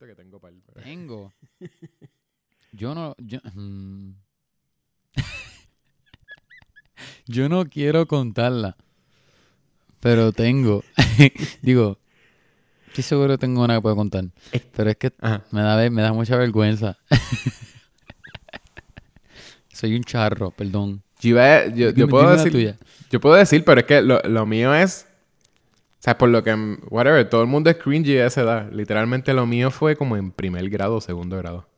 Siento que tengo par. pero- Tengo. Yo no. Yo, mm. Yo no quiero contarla. Pero tengo. Digo, estoy seguro que tengo una que puedo contar. Pero es que Ajá. me da, ve- me da mucha vergüenza. Soy un charro, perdón. Yo, iba a- yo, yo Dime- puedo dime la decir. tuya. Yo puedo decir, pero es que lo, lo mío es. O sea, por lo que. Whatever, todo el mundo es cringy a esa edad. Literalmente lo mío fue como en primer grado o segundo grado.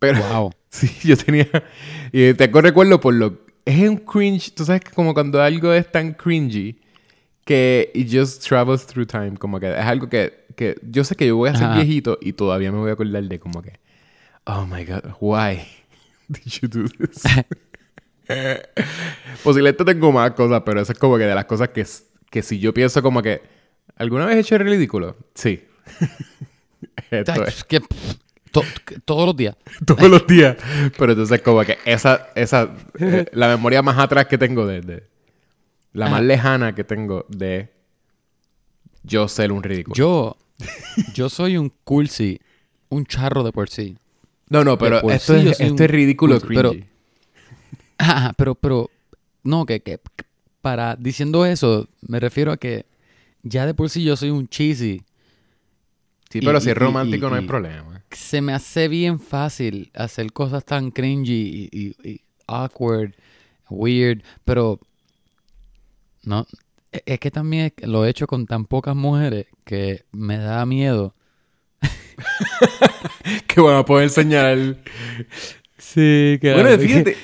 Pero. Wow. Sí, yo tenía. Y tengo recuerdo por lo. Es un cringe. Tú sabes que como cuando algo es tan cringy que it just travels through time. Como que es algo que. que yo sé que yo voy a ser Ajá. viejito y todavía me voy a acordar de como que. Oh my god, why did you do this? Posiblemente tengo más cosas, pero eso es como que de las cosas que, que si yo pienso como que. ¿Alguna vez he hecho el ridículo? Sí. Esto es que, pff, to- que todos los días. todos los días. Pero entonces como que esa, esa, eh, la memoria más atrás que tengo de, de- la más Ajá. lejana que tengo de yo ser un ridículo. Yo, yo soy un cursi, un charro de por sí. no, no, pero esto, sí es, esto es ridículo cursi, pero- pero, pero, no, que, que para, diciendo eso, me refiero a que ya de por sí yo soy un cheesy. sí, y- pero si es romántico y- no hay problema. Se me hace bien fácil hacer cosas tan cringy y, awkward, weird, pero no, e- es que también lo he hecho con tan pocas mujeres que me da miedo. que van a poder enseñar. Sí, que Bueno, fíjate,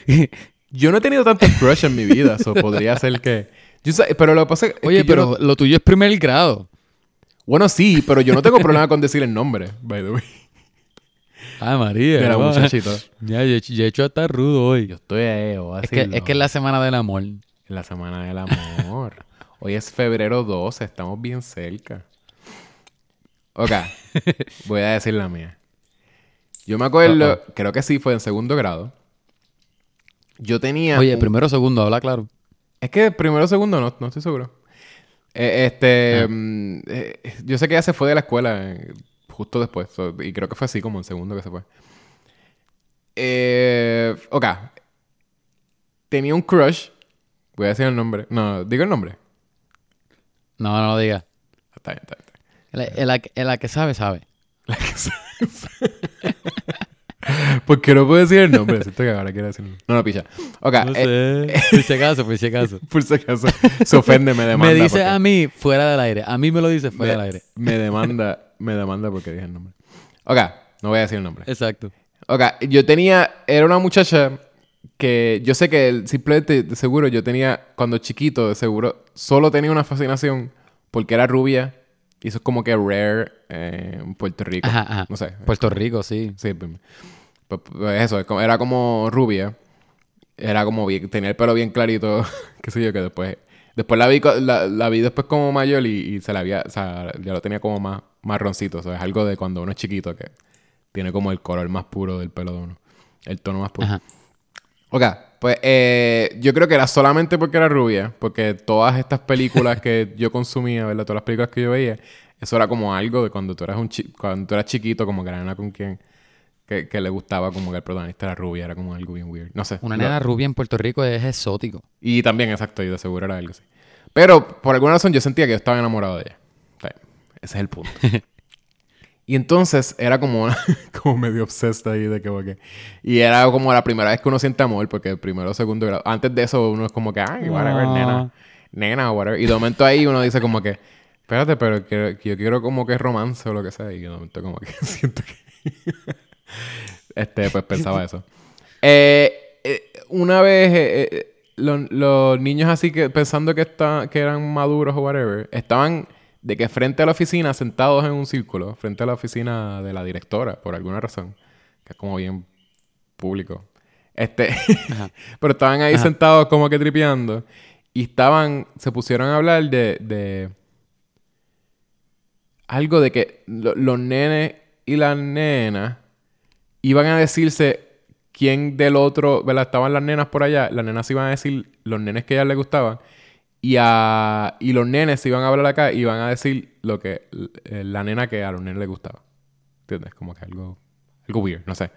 yo no he tenido tantos crush en mi vida, eso podría ser que... Yo sé- pero lo que pasa es que Oye, yo pero no- lo tuyo es primer grado. bueno, sí, pero yo no tengo problema con decir el nombre, by the way, Ay, María. de la no. muchachita. Ya, yo, yo he hecho hasta rudo hoy. Yo estoy ahí, voy a Es que, es que es la semana del amor. La semana del amor. Hoy es febrero 12, estamos bien cerca. Ok, voy a decir la mía. Yo me acuerdo, creo que sí, fue en segundo grado. Yo tenía. Oye, un- primero segundo, habla claro. Es que primero o segundo no, no estoy seguro. Eh, este. Ah. mm, eh, yo sé que ella se fue de la escuela eh, justo después. so- y creo que fue así como en segundo que se fue. Eh, ok. Tenía un crush. Voy a decir el nombre. No, digo el nombre. No, no lo digas. Está bien, está bien. está bien. El, el, el- el- la que sabe, sabe. La que sabe. Porque no puedo decir el nombre. Siento que ahora quiero decirlo. No, no, picha. Ok. No eh, sé. Por si acaso, por si acaso. por si acaso. Se ofende, me demanda. me dice porque- a mí fuera del aire. A mí me lo dice fuera del me, aire. me demanda. Me demanda porque dije el nombre. Ok. No voy a decir el nombre. Exacto. Ok. Yo tenía... Era una muchacha que... Yo sé que el- simplemente, de seguro, yo tenía... Cuando chiquito, de seguro... Solo tenía una fascinación porque era rubia. Y eso es como que rare eh, en Puerto Rico. Ajá, ajá. No sé. Puerto Rico, sí. Sí, pues, pues, pues eso, era como rubia. Era como bien, tenía el pelo bien clarito, qué sé yo, que después... Después la vi, la, la vi después como mayor y, y se la había, o sea, ya lo tenía como más marroncito. O sea, es algo de cuando uno es chiquito que tiene como el color más puro del pelo de uno. El tono más puro. Ajá. Ok, pues eh, yo creo que era solamente porque era rubia, porque todas estas películas que yo consumía, ¿verdad? Todas las películas que yo veía, eso era como algo de cuando tú eras un chi- cuando tú eras chiquito, como que era una con quien que, que le gustaba como que el protagonista era rubia, era como algo bien weird. No sé. Una nena rubia en Puerto Rico es exótico. Y también, exacto, y de seguro era algo así. Pero por alguna razón yo sentía que yo estaba enamorado de ella. O sea, ese es el punto. y entonces era como, como medio obsessed ahí de que, porque- Y era como la primera vez que uno siente amor, porque el primero o segundo grado. Antes de eso uno es como que, ay, whatever, Ah. nena. Nena, whatever. Y de momento ahí uno dice como que, espérate, pero que, que yo quiero como que romance o lo que sea. Y de momento como que siento que... este, pues pensaba eso. Eh, eh, una vez eh, eh, los, los niños así que pensando que, está, que eran maduros o whatever, estaban de que frente a la oficina, sentados en un círculo, frente a la oficina de la directora, por alguna razón, que es como bien público. Este, pero estaban ahí Ajá. sentados como que tripeando y estaban, se pusieron a hablar de, de algo de que lo- los nenes y las nenas iban a decirse quién del otro, ¿verdad? Estaban las nenas por allá, las nenas iban a decir los nenes que a ellas les gustaban y a y los nenes se iban a hablar acá y iban a decir lo que eh, la nena que a los nenes les gustaba. ¿Entiendes? Como que algo, algo weird, no sé.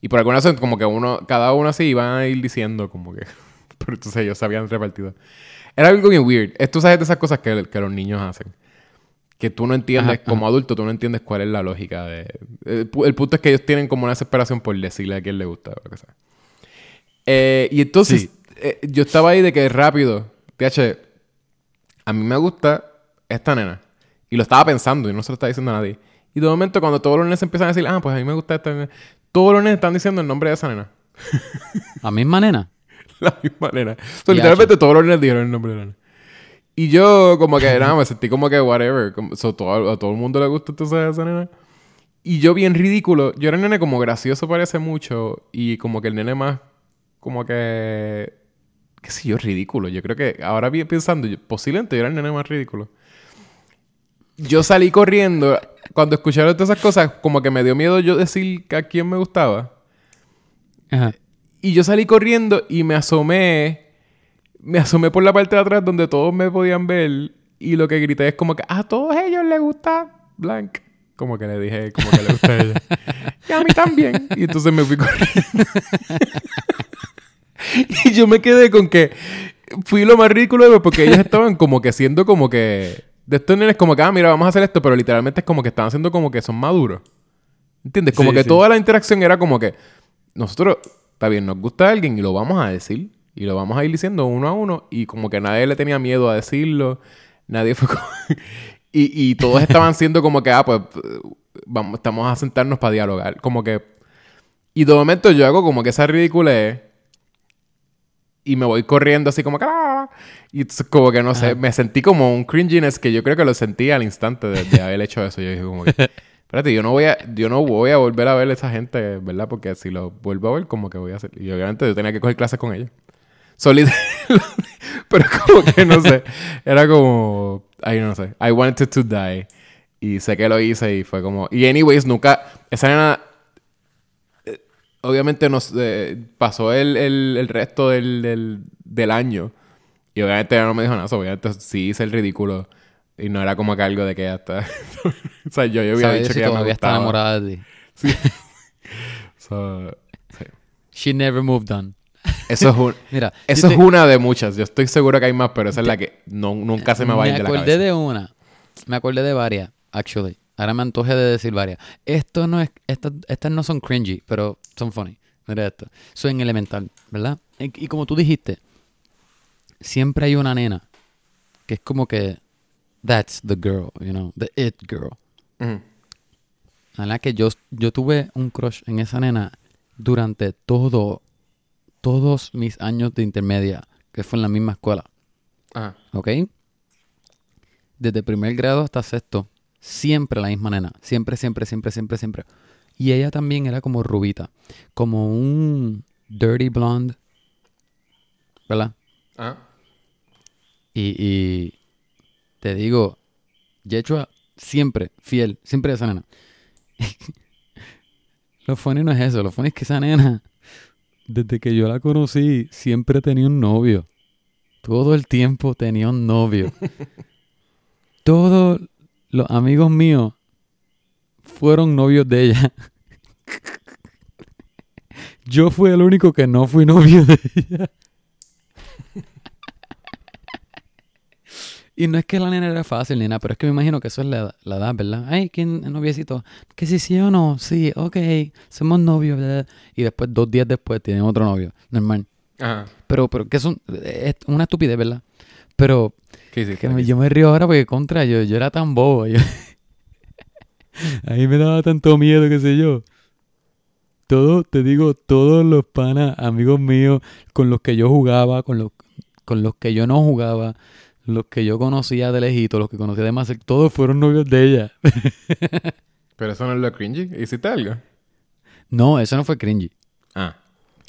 Y por alguna razón, como que uno, cada uno así iban a ir diciendo como que... Pero entonces ellos se habían repartido. Era algo bien weird. Es, tú sabes de esas cosas que, que los niños hacen. Que tú no entiendes, Ajá, como adulto, tú no entiendes cuál es la lógica de... El, el punto es que ellos tienen como una desesperación por decirle a quién le gusta o sea. Eh, y entonces, Sí. eh, yo estaba ahí de que rápido, TH, a mí me gusta esta nena. Y lo estaba pensando y no se lo estaba diciendo a nadie. Y de momento, cuando todos los nenes empiezan a decir, ah, pues a mí me gusta esta nena, todos los nenes están diciendo el nombre de esa nena. La misma nena. La misma nena. O sea, literalmente todos los nenes dijeron el nombre de la nena. Y yo, como que, nada, me sentí como que whatever. Como, so, todo- a todo el mundo le gusta entonces esa nena. Y yo, bien ridículo. Yo era el nene como gracioso, parece mucho. Y como que el nene más, como que. Qué sé yo, ridículo. Yo creo que ahora pensando, yo- posiblemente yo era el nene más ridículo. Yo salí corriendo. Cuando escucharon todas esas cosas, como que me dio miedo yo decir a quién me gustaba. Ajá. Y yo salí corriendo y me asomé. Me asomé por la parte de atrás donde todos me podían ver. Y lo que grité es como que a todos ellos les gusta Blank. Como que le dije, como que le gusta a ella. y a mí también. Y entonces me fui corriendo. y yo me quedé con que fui lo más ridículo porque ellos estaban como que siendo como que. De estos nenes, como que, ah, mira, vamos a hacer esto, pero literalmente es como que estaban haciendo como que son maduros. ¿Entiendes? Como Sí, que sí. toda la interacción era como que nosotros, está bien, nos gusta alguien y lo vamos a decir. Y lo vamos a ir diciendo uno a uno. Y como que nadie le tenía miedo a decirlo. Nadie fue como... y, y todos estaban siendo como que, ah, pues, vamos, estamos a sentarnos para dialogar. Como que... Y de momento yo hago como que esa ridiculez. Y me voy corriendo así como que... "Ah". Y entonces como que no sé, Ajá. me sentí como un cringiness que yo creo que lo sentí al instante de, de haber hecho eso. Yo dije como que... Espérate, yo no voy a, yo no voy a volver a ver a esa gente, ¿verdad? Porque si lo vuelvo a ver, como que voy a hacer. Y obviamente yo tenía que coger clases con ellos. Solid. Pero como que no sé. Era como. Ay, no sé. I wanted to die. Y sé que lo hice y fue como. Y anyways, nunca. Esa nena. Obviamente nos eh, pasó el, el, el resto del, del, del año. Y obviamente ella no me dijo nada. so, Obviamente sí hice el ridículo. Y no era como que algo de que ella está. o sea, yo, yo había ¿Sabes dicho si que ella me gustaba. enamorada de ti? So, sí. She never moved on. Eso es un. Mira, Eso yo es te- una de muchas. Yo estoy seguro que hay más, pero esa es la que no, nunca se me va a ir de la acordé cabeza. de una. Me acordé de varias, actually. Ahora me antojé de decir varias. Esto no es, estas, estas no son cringy, pero son funny. Mira esto. Son elemental, ¿verdad? Y, como tú dijiste, siempre hay una nena que es como que that's the girl, you know, the it girl. Ujú. La verdad que yo, yo tuve un crush en esa nena durante todo, todos mis años de intermedia, que fue en la misma escuela. Ajá. ¿Ok? Desde primer grado hasta sexto, siempre la misma nena. Siempre, siempre, siempre, siempre, siempre. Y ella también era como rubita. Como un dirty blonde. ¿Verdad? Y, y te digo, Yechua siempre fiel, siempre esa nena. lo funny no es eso, lo funny es que esa nena, desde que yo la conocí, siempre tenía un novio. Todo el tiempo tenía un novio. Todos los amigos míos fueron novios de ella. Yo fui el único que no fui novio de ella. Y no es que la nena era fácil, nena, pero es que me imagino que eso es la, la edad, ¿verdad? Ay, ¿quién es noviecito? Que si sí o no, sí, ok, somos novios, ¿verdad? Y después, dos días después, tienen otro novio, normal. Ajá. Pero, pero, que son, es una estupidez, ¿verdad? Pero, ¿Qué hiciste? que me- yo me río ahora porque contra, yo, yo era tan bobo. Yo, a mí me daba tanto miedo, qué sé yo. Todo, te digo, todos los panas, amigos míos, con los que yo jugaba, con los, con los que yo no jugaba, los que yo conocía de lejito, los que conocía de más, todos fueron novios de ella. Pero eso no es lo cringy. ¿Hiciste algo? No, eso no fue cringy. Ah.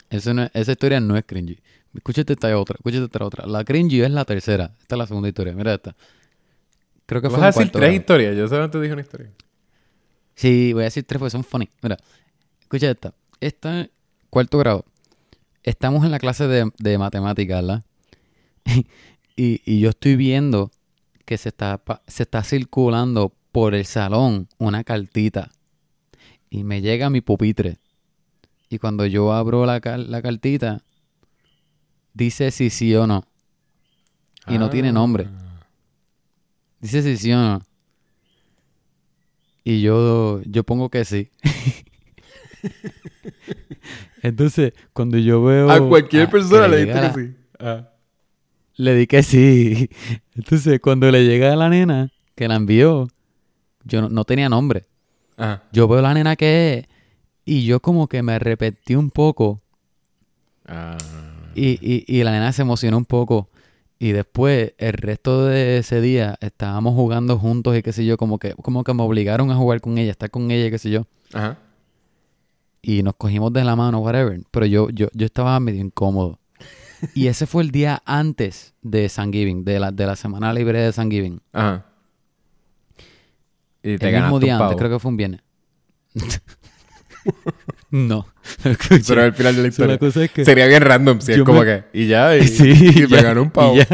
Eso no esa historia no es cringy. Escúchate esta otra, escúchate esta otra. La cringy es la tercera. Esta es la segunda historia. Mira esta. Creo que ¿Vas fue a en decir cuarto tres historias? Yo solamente dije una historia. Sí, voy a decir tres porque son funny. Mira, escucha esta. Esta, cuarto grado. Estamos en la clase de, de matemáticas, ¿verdad? y, y yo estoy viendo que se está, se está circulando por el salón una cartita. y me llega mi pupitre. Y cuando yo abro la, la cartita, dice si sí o no. Y no tiene nombre. Dice si sí o no. Y yo, yo pongo que sí. Entonces, cuando yo veo... A cualquier ah, persona le llega diste la- que sí. Ah. Le di que sí. Entonces, cuando le llega a la nena que la envió, yo no, no tenía nombre. Ajá. Yo veo la nena que es y yo como que me arrepentí un poco Ah. y, y, y la nena se emocionó un poco. Y después, el resto de ese día, estábamos jugando juntos y qué sé yo, como que, como que me obligaron a jugar con ella, estar con ella y qué sé yo. Ajá. Y nos cogimos de la mano, whatever. Pero yo, yo, yo estaba medio incómodo. Y ese fue el día antes de Thanksgiving, de la, de la semana libre de Thanksgiving. Ajá. Y te el mismo día antes, creo que fue un viernes. no. Pero al final de la So, historia. la cosa es que... Sería bien random si es como me- que. Y ya. Y, Sí, y me ya, ganó un y pavo. ya.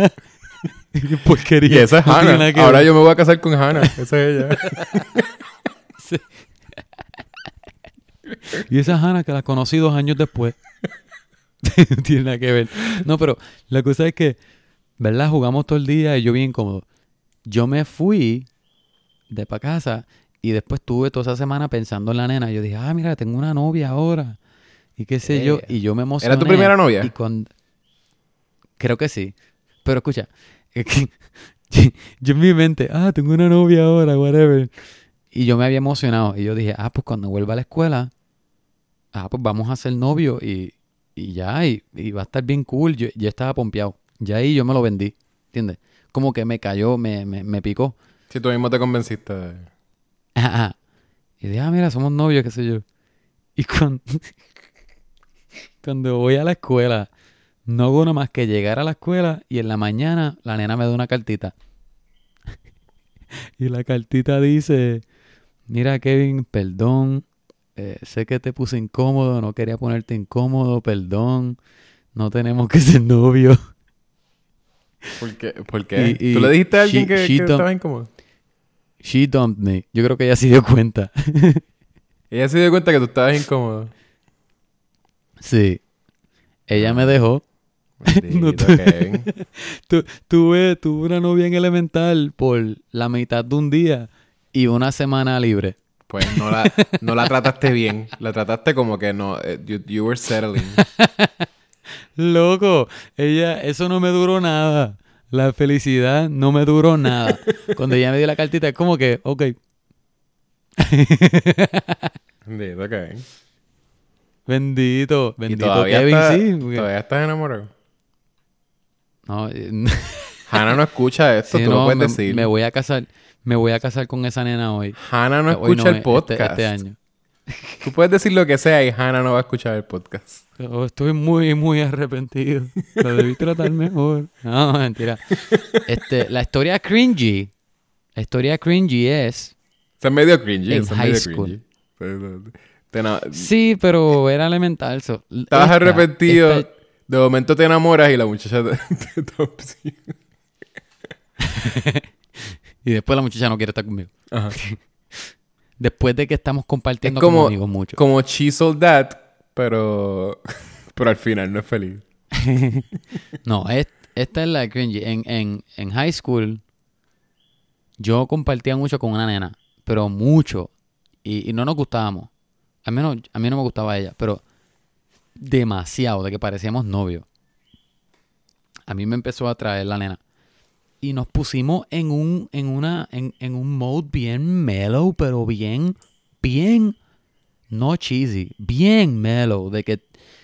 Qué porquería. Y esa es No Hannah. Ahora ver. yo me voy a casar con Hannah. Esa es ella. Y esa Hannah que la conocí dos años después. tiene nada que ver. No, pero la cosa es que, ¿verdad? Jugamos todo el día y yo bien cómodo. Yo me fui de pa' casa y después tuve toda esa semana pensando en la nena. Yo dije, ah, mira, tengo una novia ahora. Y qué sé yo. Y yo me emocioné. ¿Era tu primera novia? Y. Creo que sí. Pero escucha, es que yo, yo en mi mente, ah, tengo una novia ahora, whatever. Y yo me había emocionado. Y yo dije, ah, pues cuando vuelva a la escuela, ah, pues vamos a ser novios y, y ya, y, y va a estar bien cool. Yo, yo estaba pompeado. Ya ahí yo me lo vendí, ¿entiendes? Como que me cayó, me, me, me picó. Si tú mismo te convenciste. de- Ajá. Y dije, ah, mira, somos novios, qué sé yo. Y cuando, cuando voy a la escuela, no hago nada más que llegar a la escuela y en la mañana la nena me da una cartita. y la cartita dice, mira Kevin, perdón, eh, sé que te puse incómodo, no quería ponerte incómodo, perdón, no tenemos que ser novios. ¿Por qué? ¿Por qué? Y- y ¿Tú le dijiste a alguien she- que, she que estaba incómodo? She dumped me. Yo creo que ella se dio cuenta. Ella se dio cuenta que tú estabas incómodo. sí. Ella me dejó. No Kevin. Tu- tuve, tuve una novia en elemental por la mitad de un día y una semana libre. Pues no la, no la trataste bien. La trataste como que no. eh, You, you were settling. Loco, ella, eso no me duró nada. La felicidad no me duró nada. Cuando ella me dio la cartita, es como que, ok. Bendito, Y bendito todavía, Kevin, está- sí. porque- todavía estás enamorado. No, eh, Hannah no escucha esto, sí, tú no, lo puedes me, decir. me voy a casar, me voy a casar con esa nena hoy. Hannah no Hoy escucha eh, el podcast. Este, este año. Tú puedes decir lo que sea y Hannah no va a escuchar el podcast. Oh, estoy muy, muy arrepentido. Lo debí tratar mejor. No, mentira. Este, la historia cringy. La historia cringy es. Eso es medio cringy. En high medio school. cringy. Na- Sí, pero era elemental. so- Estabas esta- arrepentido. esta- De momento te enamoras y la muchacha te, te. y después la muchacha no quiere estar conmigo. Ajá. Después de que estamos compartiendo Es como- como amigos mucho. Como Chisel That, pero. Pero al final no es feliz. No, es- esta es la cringy. En, en, en high school, yo compartía mucho con una nena, pero mucho. Y, y no nos gustábamos. Al menos a mí no me gustaba ella, pero demasiado, de que parecíamos novios. A mí me empezó a atraer la nena. Y nos pusimos en un, en una, en, en un mode bien mellow, pero bien, bien, no cheesy, bien mellow, de que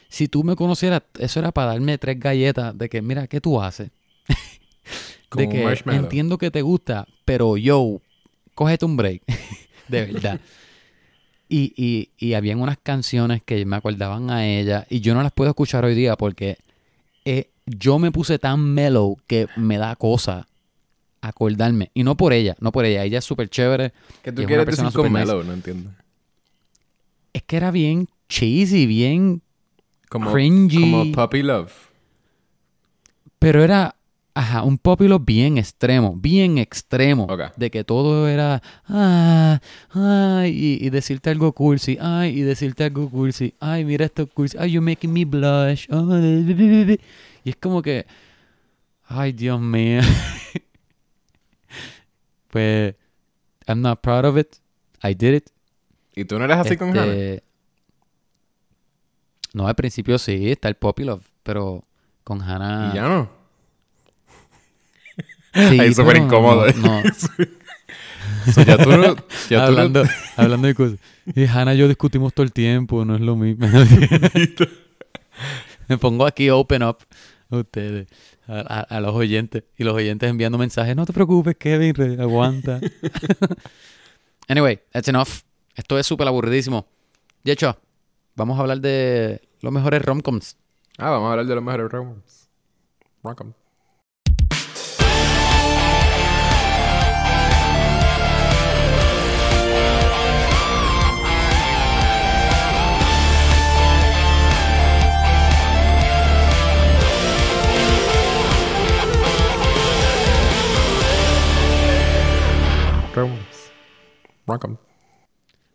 si tú me conocieras, eso era para darme tres galletas de que, mira, ¿qué tú haces? De que entiendo que te gusta, pero yo, cógete un break. de verdad. Y, y, y habían unas canciones que me acordaban a ella y yo no las puedo escuchar hoy día porque eh, yo me puse tan mellow que me da cosa acordarme. Y no por ella, no por ella. Ella es súper chévere. ¿Qué Y tú es quieres decir con nice. mellow? No entiendo. Es que era bien cheesy, bien Como, Cringy. como Puppy Love. Pero era, ajá, un popular bien extremo, bien extremo. Ok. De que todo era, ah, ay, y, y decirte algo cursi, ay, y decirte algo cursi, ay, mira esto cursi, ay, you're making me blush, y es como que, ay, Dios mío. pues, I'm not proud of it, I did it. ¿Y tú no eres así con Hannah? Este, No, al principio sí, está el Poppy Love, pero con Hannah... ¿Y ya no? Sí, Ahí súper incómodo. No, no. So, ya tú no... Ya tú hablando, hablando de cosas. Y Hannah y yo discutimos todo el tiempo, no es lo mismo. Me pongo aquí open up ustedes, a, a- a los oyentes. Y los oyentes enviando mensajes. No te preocupes, Kevin, aguanta. anyway, that's enough. Esto es súper aburridísimo. De hecho, vamos a hablar de los mejores romcoms. Ah, vamos a hablar de los mejores romcoms. Romcom. Romcoms.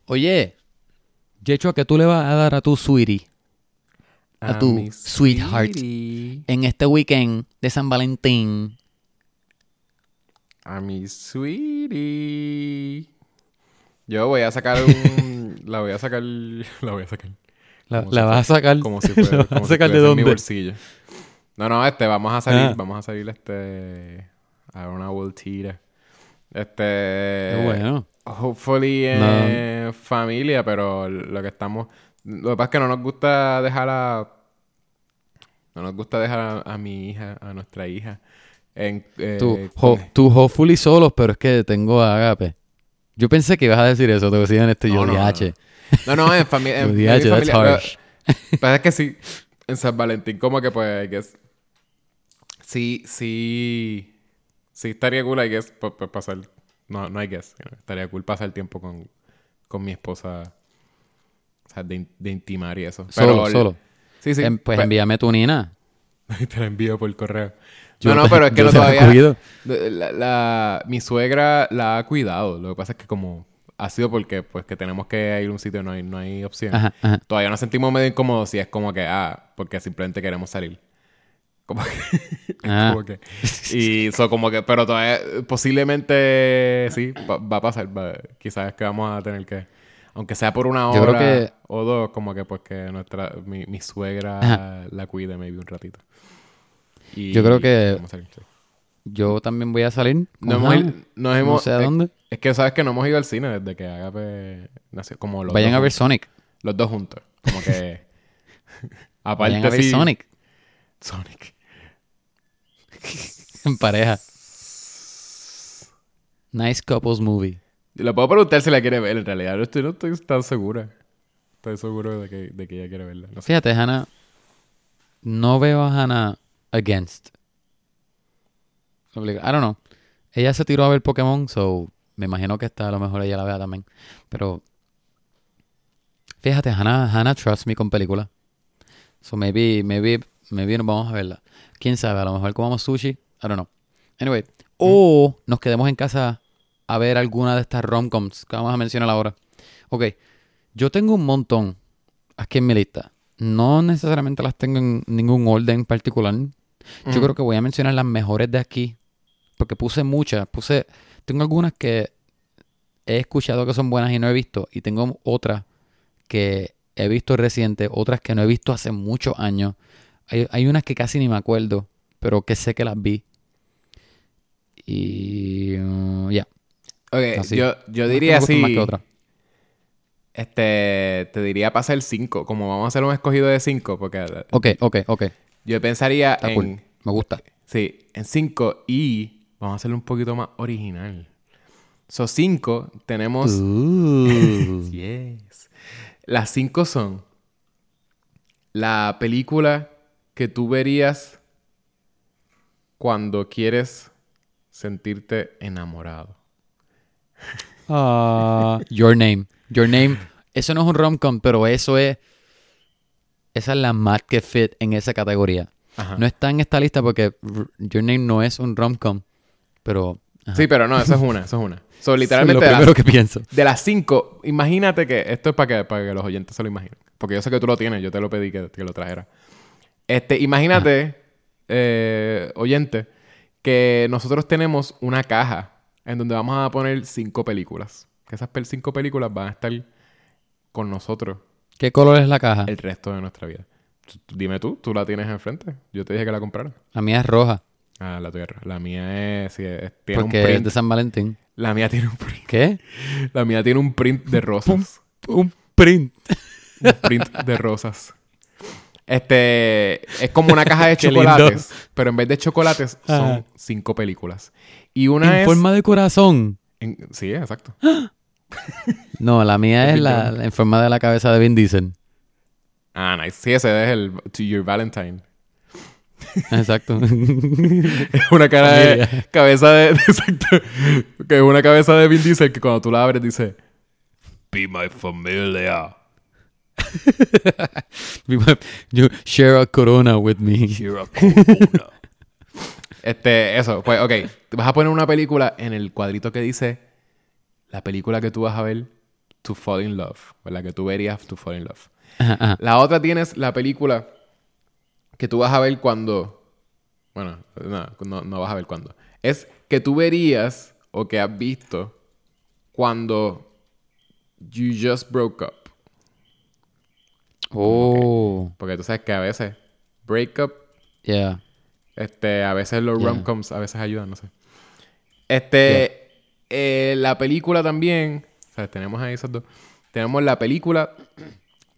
Oye, Yecho, ¿qué tú le vas a dar a tu sweetie A tu sweetheart. sweetie. en este weekend de San Valentín? A mi sweetie. Yo voy a sacar un... la voy a sacar... La voy a sacar. ¿La, la si vas a sacar? Como si ¿La fuera... vas como a si sacar de en mi dónde? bolsillo. No, no, este, vamos a salir... Ah. Vamos a salir, este... A una vueltita. Este... Bueno. Hopefully en familia, pero lo que estamos... Lo que pasa es que no nos gusta dejar a... No nos gusta dejar a, a mi hija, a nuestra hija, en... eh, Tú, ho- tú hopefully solos, pero es que tengo a Agape. Yo pensé que ibas a decir eso, te decían este No, yo, no, no, DH. No, no, en, fami en, en familia. harsh. Pero, pero es que sí, en San Valentín, como que pues, I guess, sí, sí, sí estaría cool, I guess, pa- pa- pasar, no, no I guess, estaría cool pasar tiempo con, con mi esposa, o sea, de, de intimar y eso. Solo, Pero- solo. Sí, sí. Em, pues pe- envíame tu nina. te la envío por correo. Yo no, no, pero es que no todavía. La, la- mi suegra la ha cuidado. Lo que pasa es que como ha sido porque pues que tenemos que ir a un sitio no hay, no hay opción. Ajá, ajá. Todavía nos sentimos medio incómodos si es como que, ah, porque simplemente queremos salir. Como que... Ah. como que- y eso como que... Pero todavía posiblemente sí, va, va a pasar. va- quizás es que vamos a tener que... Aunque sea por una hora Yo creo que- o dos, como que pues que nuestra... Mi, mi suegra Ajá. la cuide maybe un ratito. Y Yo creo que- vamos a salir, sí. Yo también voy a salir. con No hemos, nos no hemos- sé a es- dónde. Es, que sabes que no hemos ido al cine desde que Agape nació. Como los Vayan dos a ver. Sonic. Los dos juntos. Como que... aparte Vayan a ver sí- Sonic Sonic. en pareja. Nice couples movie. Le puedo preguntar si la quiere ver. En realidad no estoy, no estoy tan segura. Estoy seguro de que, de que ella quiere verla. No sé. Fíjate, Hannah. No veo a Hannah against. I don't know. Ella se tiró a ver Pokémon, so me imagino que esta a lo mejor ella la vea también. Pero fíjate, Hannah, Hannah trust me con películas. So maybe, maybe, maybe nos vamos a verla. Quién sabe, a lo mejor comamos sushi. I don't know. Anyway. O nos quedemos en casa a ver alguna de estas romcoms que vamos a mencionar ahora. Ok. Yo tengo un montón aquí en mi lista. No necesariamente las tengo en ningún orden particular. Yo Ujú. creo que voy a mencionar las mejores de aquí. Porque puse muchas. Puse. Tengo algunas que he escuchado que son buenas y no he visto. Y tengo otras que he visto reciente. Otras que no he visto hace muchos años. Hay, hay unas que casi ni me acuerdo. Pero que sé que las vi. Y. uh, ya. Ok, Así. yo, yo diría así. más que otras. Este, te diría pasar el 5. Como vamos a hacer un escogido de 5, porque Ok, ok, ok. yo pensaría Está en. cool. Me gusta. Sí, en 5 y vamos a hacerlo un poquito más original. So 5 tenemos. Yes. Las 5 son la película que tú verías cuando quieres sentirte enamorado. Ah, Your Name. Your Name. Eso no es un rom-com, pero eso es. Esa es la más que fit en esa categoría. Ajá. No está en esta lista porque Your Name no es un rom-com, pero Sí, pero no, eso es una, eso es una. So, Eso es literalmente lo de las, primero que pienso. de las cinco, imagínate que esto es para que, para que los oyentes se lo imaginen. Porque yo sé que tú lo tienes, yo te lo pedí que, que lo trajera. Este, imagínate, eh, oyente, que nosotros tenemos una caja en donde vamos a poner cinco películas. Que esas cinco películas van a estar con nosotros ¿Qué color es la caja? el resto de nuestra vida. Dime tú, tú la tienes enfrente. Yo te dije que la comprara. La mía es roja. Ah, la tuya. La mía es, sí, es- tiene Porque un es print. de San Valentín. La mía tiene un print. ¿Qué? La mía tiene un print de rosas. Un print. un print de rosas. Este es como una caja de chocolates, pero en vez de chocolates son Ajá. cinco películas. Y una en es forma de corazón. en- sí, exacto. No, la mía es la, en forma de la cabeza de Vin Diesel. Ah, nice. Sí, ese es el To Your Valentine. Exacto. Es una cara de cabeza de exacto, que es una cabeza de Vin Diesel que cuando tú la abres dice Be my familia. you share a corona with me. You're a corona. este, eso, pues, ok. Vas a poner una película en el cuadrito que dice la película que tú vas a ver to fall in love, ¿verdad? Que tú verías to fall in love. Ajá, ajá. La otra tienes la película que tú vas a ver cuando. Bueno, no, no, no vas a ver cuando. Es que tú verías o que has visto cuando you just broke up. Oh, Porque tú sabes que a veces break up yeah. Este, a veces los Yeah. rom-coms a veces ayudan, no sé. Este, eh, la película también, o sea, tenemos ahí esas dos. Tenemos la película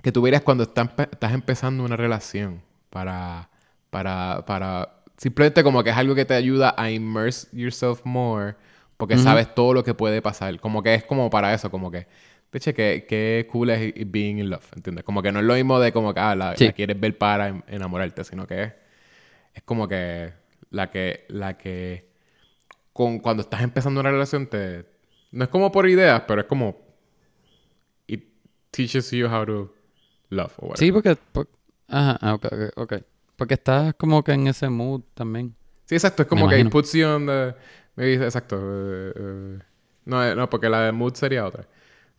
que tú verías cuando estás empezando una relación para, para, para, simplemente como que es algo que te ayuda a immerse yourself more porque sabes todo lo que puede pasar. Como que es como para eso, como que, peche, que, que cool es being in love, ¿entiendes? Como que no es lo mismo de como que, ah, la, Sí. la quieres ver para en- enamorarte, sino que es es como que la que la que con cuando estás empezando una relación te no es como por ideas pero es como it teaches you how to love. Sí, porque... por- Ajá, ah, ok, ok, ok. Porque estás como que en ese mood también. Sí, exacto es como Me que it imagino. puts you on the maybe, exacto eh, no eh, no porque la de mood sería otra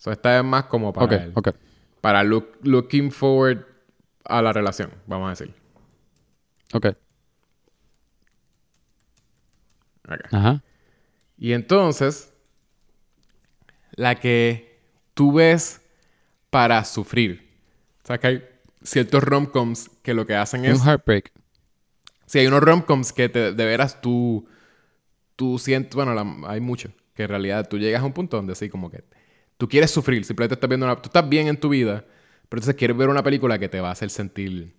so esta es más como para Ok, el- ok. para look- looking forward a la relación vamos a decir Ok. Ok. Ajá. Y entonces, la que tú ves para sufrir. O sea, que hay ciertos romcoms que lo que hacen es... Un heartbreak. Si hay unos romcoms que te, de veras tú... Tú sientes... Bueno, la- hay muchos. Que en realidad tú llegas a un punto donde sí, como que... Tú quieres sufrir. Simplemente estás viendo una... Tú estás bien en tu vida. Pero entonces quieres ver una película que te va a hacer sentir...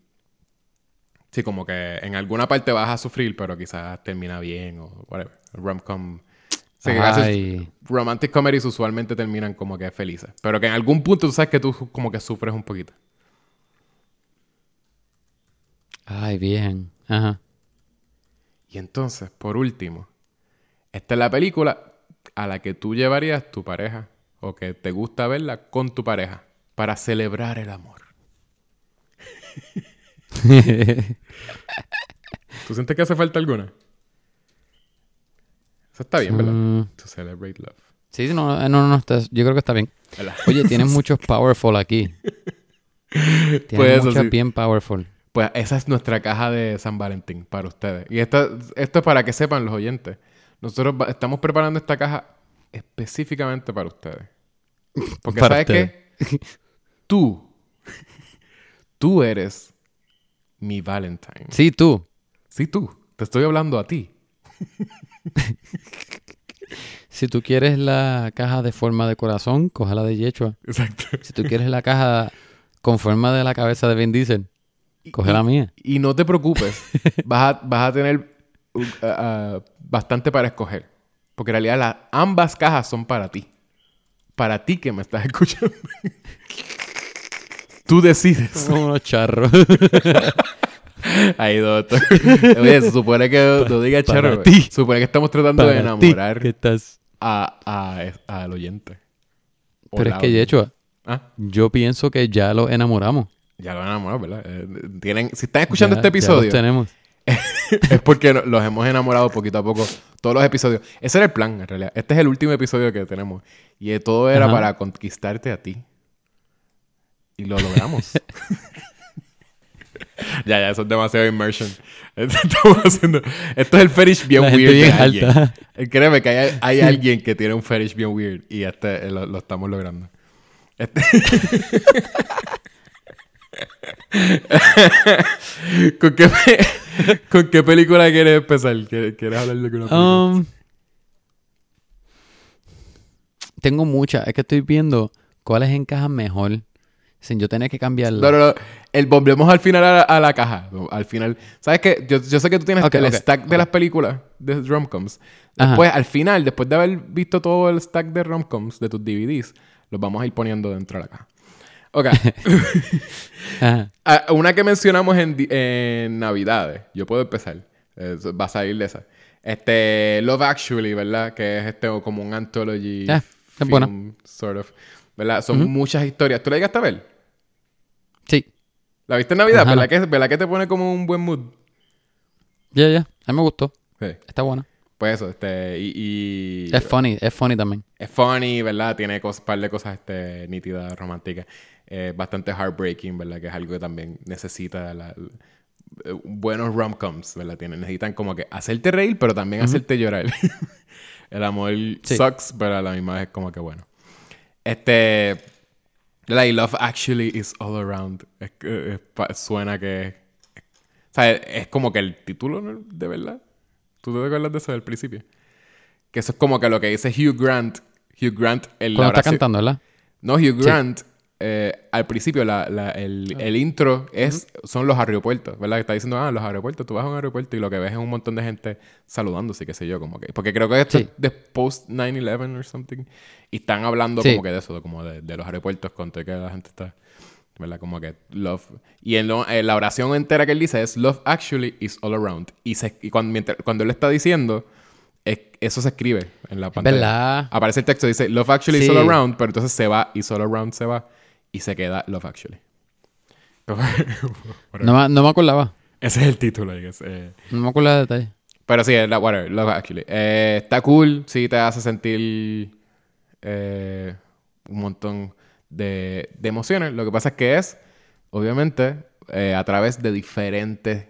Sí, como que en alguna parte vas a sufrir, pero quizás termina bien o whatever. Romcom... Que romantic comedies usualmente terminan como que felices. Pero que en algún punto tú sabes que tú como que sufres un poquito. Ay, bien. Ajá. Y entonces, por último, esta es la película a la que tú llevarías tu pareja o que te gusta verla con tu pareja para celebrar el amor. ¿Tú sientes que hace falta alguna? Eso está bien, ¿verdad? Mm, To celebrate love. sí, no, no, no, no, está- yo creo que está bien. Oye, tienes muchos powerful aquí. Tienes Pues muchas sí. bien powerful. Pues esa es nuestra caja de San Valentín para ustedes. Y esto, esto es para que sepan los oyentes. Nosotros estamos preparando esta caja específicamente para ustedes. Porque Para sabes qué? Tú, tú eres mi Valentine. Sí, tú. Sí, tú. Te estoy hablando a ti. Si tú quieres la caja de forma de corazón, cógela de Yechua. Exacto. Si tú quieres la caja con forma de la cabeza de Vin Diesel, coge la mía. Y no te preocupes. vas, a, vas a tener uh, uh, bastante para escoger. Porque en realidad las, ambas cajas son para ti. Para ti que me estás escuchando. Tú decides. Somos unos charros. Ahí, doctor. Oye, se supone que no diga Para charro. ti. Se supone que estamos tratando de Para ti, enamorar que estás... a, a- al oyente. O Pero la es que Yechua, Ah, yo pienso que ya lo enamoramos. ya lo enamorado, ¿verdad? Eh, tienen, si están escuchando Ya- este ya episodio, los tenemos. Es porque los hemos enamorado poquito a poco. Todos los episodios. Ese era el plan, en realidad. Este es el último episodio que tenemos. Y eh, todo era Ajá. para conquistarte a ti. Y lo logramos. ya, ya, eso es demasiado immersion. Estamos haciendo... Esto es el fetish bien La weird de bien alguien. alta. Eh, Créeme que hay, hay alguien que tiene un fetish bien weird. Y este eh, lo, lo estamos logrando. Este- ¿Con, qué, pe- ¿Con qué película quieres empezar? ¿Quieres hablar de alguna película? Um, tengo muchas. Es que estoy viendo cuáles encajan mejor sin yo tener que cambiarla. No, no, no. El, volvemos al final a la, a la caja. Al final. ¿Sabes qué? Yo, yo sé que tú tienes Ok, el stack de las películas de romcoms. Ajá. Después, al final, después de haber visto todo el stack de romcoms de tus DVDs, los vamos a ir poniendo dentro de la caja. Ok. Ajá. Ah, una que mencionamos en, en Navidades. Yo puedo empezar. Eh, va a salir de esa. Este, Love Actually, ¿verdad? Que es este como un anthology Ah, es film, buena. sort of. ¿Verdad? Son muchas historias. ¿Tú la llegaste a ver? Sí. ¿La viste en Navidad? ¿Verdad que, ¿Verdad que te pone como un buen mood? Ya, ya. A mí me gustó. Sí. Está buena. Pues eso, este, y... y- Es funny. Es funny también. es funny, ¿verdad? Tiene un par de cosas este, nítidas, románticas. Eh, bastante heartbreaking, ¿verdad? Que es algo que también necesita la- eh, buenos rom-coms, ¿verdad? Tienen, necesitan como que hacerte reír, pero también hacerte llorar. El amor Sí. sucks, pero a la misma vez es como que bueno. Este... Y Love Actually is all around. Es que- es pa- suena que... O sea, es como que el título, ¿no? De verdad. ¿Tú te acuerdas de eso del principio? Que eso es como que lo que dice Hugh Grant. Hugh Grant, el Cuando está oración- cantando, ¿verdad? No, Hugh Grant, eh, al principio, la, la- el, el intro es, son los aeropuertos, ¿verdad? Que está diciendo, ah, los aeropuertos, tú vas a un aeropuerto y lo que ves es un montón de gente saludándose, qué sé yo, como que. Porque creo que esto Sí. es de post 9-11 or something. Y están hablando Sí. como que de eso, como de, de los aeropuertos, con todo que la gente está. ¿Verdad? Como que love. Y en, lo- en la oración entera que él dice es love actually is all around. Y, se, y cuando, mientras- cuando él está diciendo, es- eso se escribe en la pantalla. ¿Verdad? Aparece el texto, dice Love Actually is Sí. all around, pero entonces se va y solo around se va y se queda Love Actually. No, me- no me acordaba. Ese es el título, I guess. Eh, No me acordaba de detalle. pero sí, la, whatever, Love Actually. Eh, está cool, sí te hace sentir eh, un montón de, de emociones. Lo que pasa es que es, obviamente, eh, a través de diferentes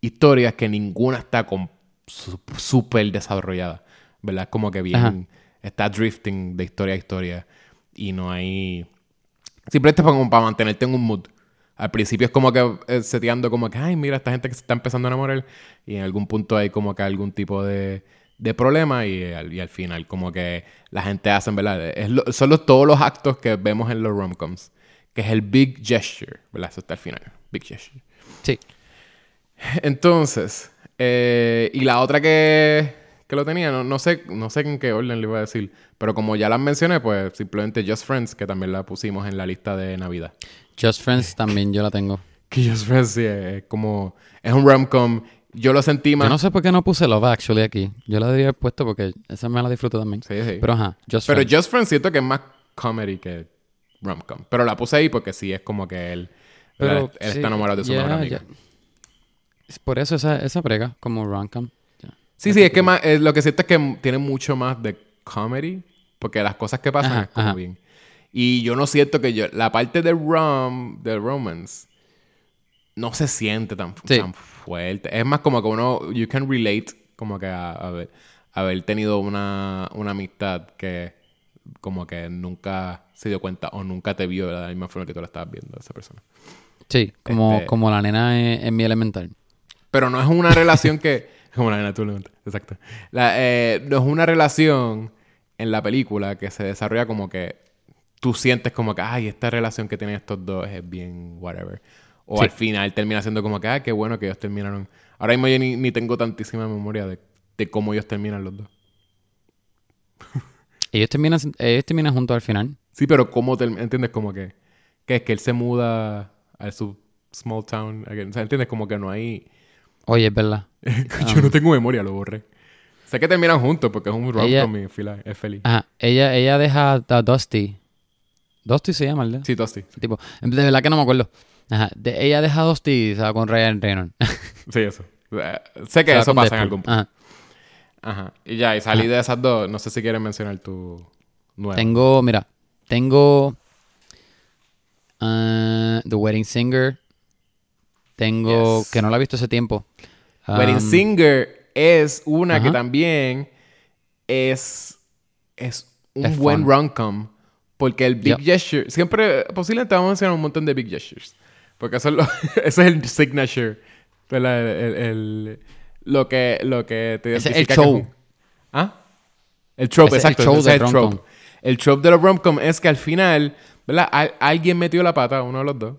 historias que ninguna está súper desarrollada. ¿Verdad? Como que bien Ajá. está drifting de historia a historia y no hay... Simplemente para, como para mantenerte en un mood. Al principio es como que eh, seteando como que, ay, mira, esta gente que se está empezando a enamorar. Y en algún punto hay como que algún tipo de, de problema. Y, al- y al final como que la gente hace, ¿verdad? Es lo- son los- todos los actos que vemos en los romcoms. Que es el big gesture, ¿verdad? Eso está al final. Big gesture. Sí. Entonces, eh, y la otra que, que lo tenía, no, no sé, no sé en qué orden le iba a decir, pero como ya las mencioné, pues simplemente Just Friends, que también la pusimos en la lista de Navidad. Just Friends también yo la tengo. Que Just Friends sí, es como, es un rom-com, yo lo sentí más... Yo no sé por qué no puse Love Actually aquí. Yo la debería haber puesto porque esa me la disfruto también. Sí, sí. Pero ajá, Just Pero Friends. Just Friends siento que es más comedy que rom-com. Pero la puse ahí porque sí es como que él, ¿verdad? él sí, está enamorado de su mejor amiga. Es Por eso esa, esa brega, como Roncam. Sí, sí, es que más, eh, lo que siento es que tiene mucho más de comedy, porque las cosas que pasan Ajá, es como ajá. bien. Y yo no siento que yo, la parte de rom, de romance, no se siente tan, Sí. tan fuerte. Es más como que uno, you can relate, como que a, a ver, haber tenido una, una amistad que como que nunca se dio cuenta o nunca te vio de la misma forma que tú la estabas viendo a esa persona. Sí, como, Este- como la nena en, en mi elemental. Pero no es una relación que. Como la levantas, Exacto. La, eh, no es una relación en la película que se desarrolla como que tú sientes como que, ay, esta relación que tienen estos dos es bien whatever. O Sí. al final termina siendo como que, ah, qué bueno que ellos terminaron. Ahora mismo yo ni, ni tengo tantísima memoria de, de cómo ellos terminan los dos. Ellos terminan, ellos terminan juntos al final. Sí, pero cómo term- ¿entiendes? Como que, que es que él se muda a su small town. again. O sea, ¿entiendes? Como que no hay. Oye, es verdad. Yo no tengo memoria, lo borré. Sé que terminan juntos porque es un Ella- rom-com y fila- es feliz. Ajá. Ella, ella deja a Dusty. Dusty se llama, ¿verdad? Sí, Tosti. Tipo, de verdad que no me acuerdo. Ajá. De- ella deja a Dusty y se va con Ryan Reynolds. Sí, eso. Eh, sé que eso pasa en Deadpool. algún punto. Ajá. Ajá. Y ya, y salí de esas dos. No sé si quieres mencionar tu nueva. Tengo, mira, tengo ah, The Wedding Singer. Tengo, Yes. que no la he visto hace tiempo. Wedding Um, Singer es una que ajá. también es, es un Es buen rom-com. Porque el Big Yep. Gesture... Siempre, posiblemente vamos a mencionar un montón de Big Gestures. Porque eso es lo- ese es el signature. El, el- el- lo, que, lo que te Ese es el que show. un- ¿Ah? El trope, Ese es el exacto. show es el rom-com. trope. El trope de los rom-com es que al final, ¿verdad? Al- alguien metió la pata, uno de los dos.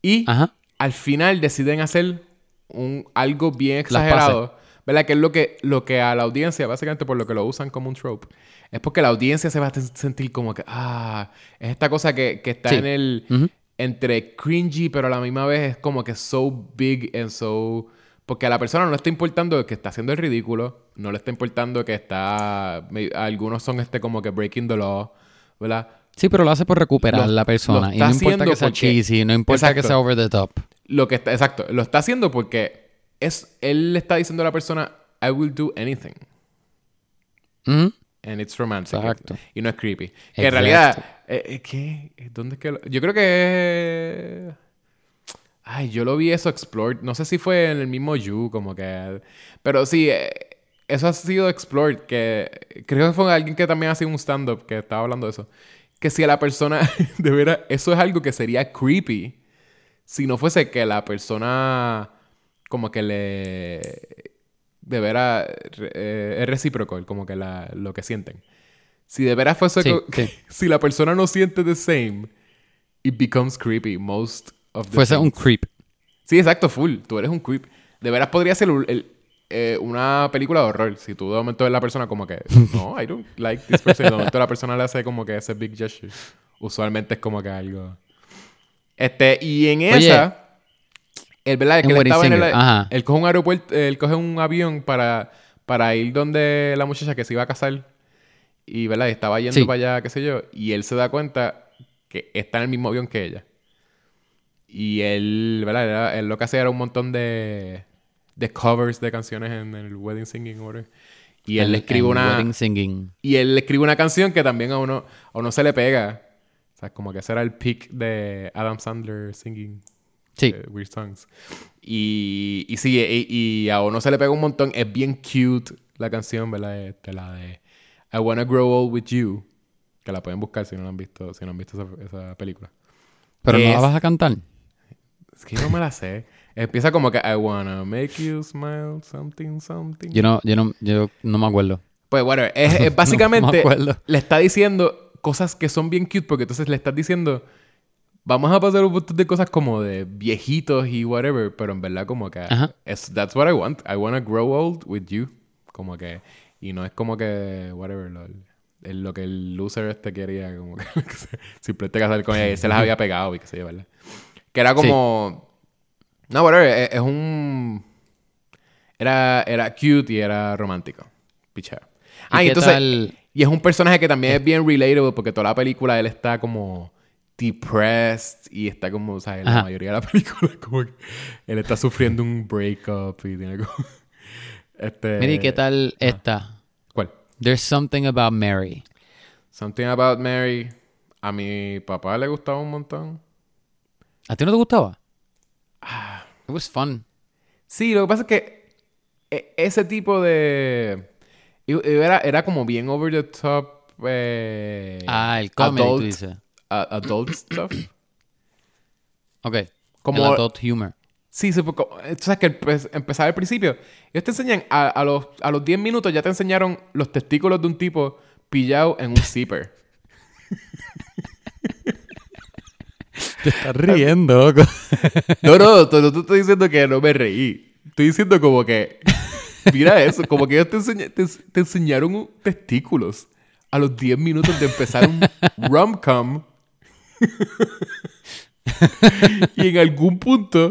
Y Ajá. al final deciden hacer un, algo bien exagerado, ¿verdad? Que es lo que, lo que a la audiencia, básicamente por lo que lo usan como un trope, es porque la audiencia se va a sentir como que, ah, es esta cosa que, que está Sí. en el, Ujú. entre cringy, pero a la misma vez es como que so big and so... Porque a la persona no le está importando que está haciendo el ridículo, no le está importando que está... Algunos son este como que breaking the law, ¿verdad? Sí, pero lo hace por recuperar Lo- la persona. lo Y no importa que sea porque- cheesy, no importa que Exacto. sea over the top. Lo que está, exacto, lo está haciendo porque es, él le está diciendo a la persona, I will do anything. And it's romantic. Exacto. Y no es creepy. Que en realidad, eh, eh, ¿qué? ¿Dónde es que lo- Yo creo que... Ay, yo lo vi eso explored. No sé si fue en el mismo You, como que... Pero sí, eh, eso ha sido explored. Que creo que fue alguien que también hacía un stand-up que estaba hablando de eso. Que si a la persona, de veras, eso es algo que sería creepy. Si no fuese que la persona como que le de veras eh, es recíproco el- como que la, lo que sienten. Si de veras fuese Sí, co- sí. si la persona no siente the same, it becomes creepy most of the Fuese un things. creep. Sí, exacto, full. Tú eres un creep. De veras podría ser un- el- eh, una película de horror. Si tú de momento ves la persona como que, no, I don't like this person. De momento la persona le hace como que ese big gesture. Usualmente es como que algo. Este, y en Oye, esa, el verdad es que él estaba en el, ajá. él coge un aeropuerto, él coge un avión para, para ir donde la muchacha que se iba a casar. Y, ¿verdad? Estaba yendo Sí. para allá, qué sé yo. Y él se da cuenta que está en el mismo avión que ella. Y él, ¿verdad? Era- él lo que hacía era un montón de, de covers de canciones en el wedding singing order. Y él le escribe una Wedding Singing. y él le escribe una canción que también a uno a uno se le pega. O sea, como que ese era el pick de Adam Sandler singing Sí. eh, Weird Songs. Y, y sí, y, y a uno se le pega un montón. Es bien cute la canción, ¿verdad? Este, la de I Wanna Grow Old With You. Que la pueden buscar si no la han visto, si no han visto esa, esa película. Pero no la vas a cantar. Es que no me la sé. Empieza como que I wanna make you smile, something, something. Yo no, yo no, yo no me acuerdo. Pues bueno, es, es No me básicamente le está diciendo cosas que son bien cute porque entonces le estás diciendo vamos a pasar un montón de cosas como de viejitos y whatever, pero en verdad como que Ajá. es that's what I want. I wanna grow old with you. Como que y no es como que whatever lo, el- lo que el loser este quería como que simplemente casar con ella y se las había pegado y qué sé yo, ¿verdad? Que era como no, whatever, es, es un era era cute y era romántico. Picheo. Ah, y qué entonces tal? Y es un personaje que también es bien relatable porque toda la película él está como depressed y está como, o sea, en la mayoría de la película como que él está sufriendo un breakup y tiene como... Este... Mira, ¿y qué tal esta? ¿Cuál? There's something about Mary. Something About Mary. A mi papá le gustaba un montón. ¿A ti no te gustaba? Ah. It was fun. Sí, lo que pasa es que e- ese tipo de... y- y Era, era como bien over the top. eh, Ah, el comedy, tú adult- dices. a- adult stuff. Ok. Como- el adult humor. Sí, sí, porque tú sabes que el, empezar al principio, ellos te enseñan a, a los, a los 10 minutos ya te enseñaron los testículos de un tipo pillado en un zipper. Te estás riendo, loco. No, no, no, no te estoy diciendo que no me reí. Estoy diciendo como que, mira eso, como que ellos te, enseña- te, te enseñaron testículos a los 10 minutos de empezar un rom-com. y en algún punto,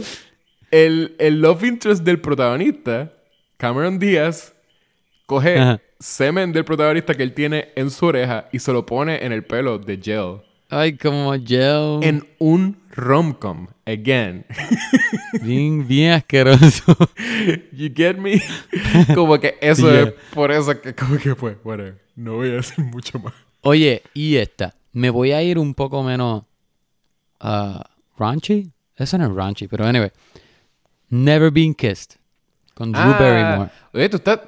el, el love interest del protagonista, Cameron Díaz, coge Ajá. semen del protagonista que él tiene en su oreja y se lo pone en el pelo de Gel. Ay, como gel. en un rom-com. Again. Bien, bien asqueroso. You get me? como que eso Yeah. es por eso que como que pues, whatever. No voy a decir mucho más. Oye, y esta. Me voy a ir un poco menos ah, raunchy. Eso no es raunchy, pero anyway. Never Been Kissed. Con Drew Ah, Barrymore. Oye, tú estás...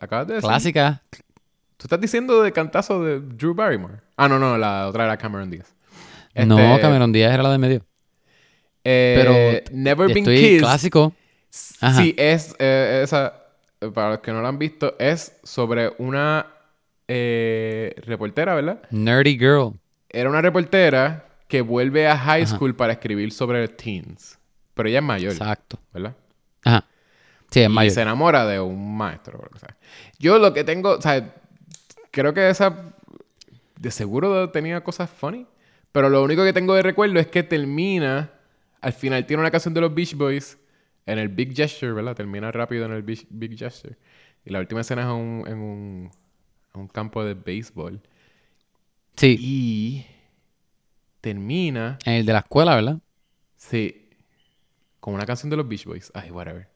Acabas de decir... Clásica. ¿Tú estás diciendo de cantazo de Drew Barrymore? Ah, no, no, la otra era Cameron Díaz. No, Este, Cameron Díaz era la de medio. eh, Pero Never Been Estoy Kissed. clásico. Ajá. Sí, es eh, esa. eh, Para los que no la han visto, es sobre una eh, reportera, ¿verdad? Nerdy Girl. Era una reportera que vuelve a high school para escribir sobre teens. Pero ella es mayor, Exacto. ¿verdad? Ajá. Sí, es y mayor. se enamora de un maestro o sea. Yo lo que tengo, o sea, creo que esa de seguro tenía cosas funny, pero lo único que tengo de recuerdo es que termina, al final tiene una canción de los Beach Boys en el Big Gesture, ¿verdad? Termina rápido en el Big, Big Gesture. Y la última escena es en un, en un, un campo de béisbol. Sí. Y termina, En el de la escuela, ¿verdad? sí, con una canción de los Beach Boys. Ay, whatever.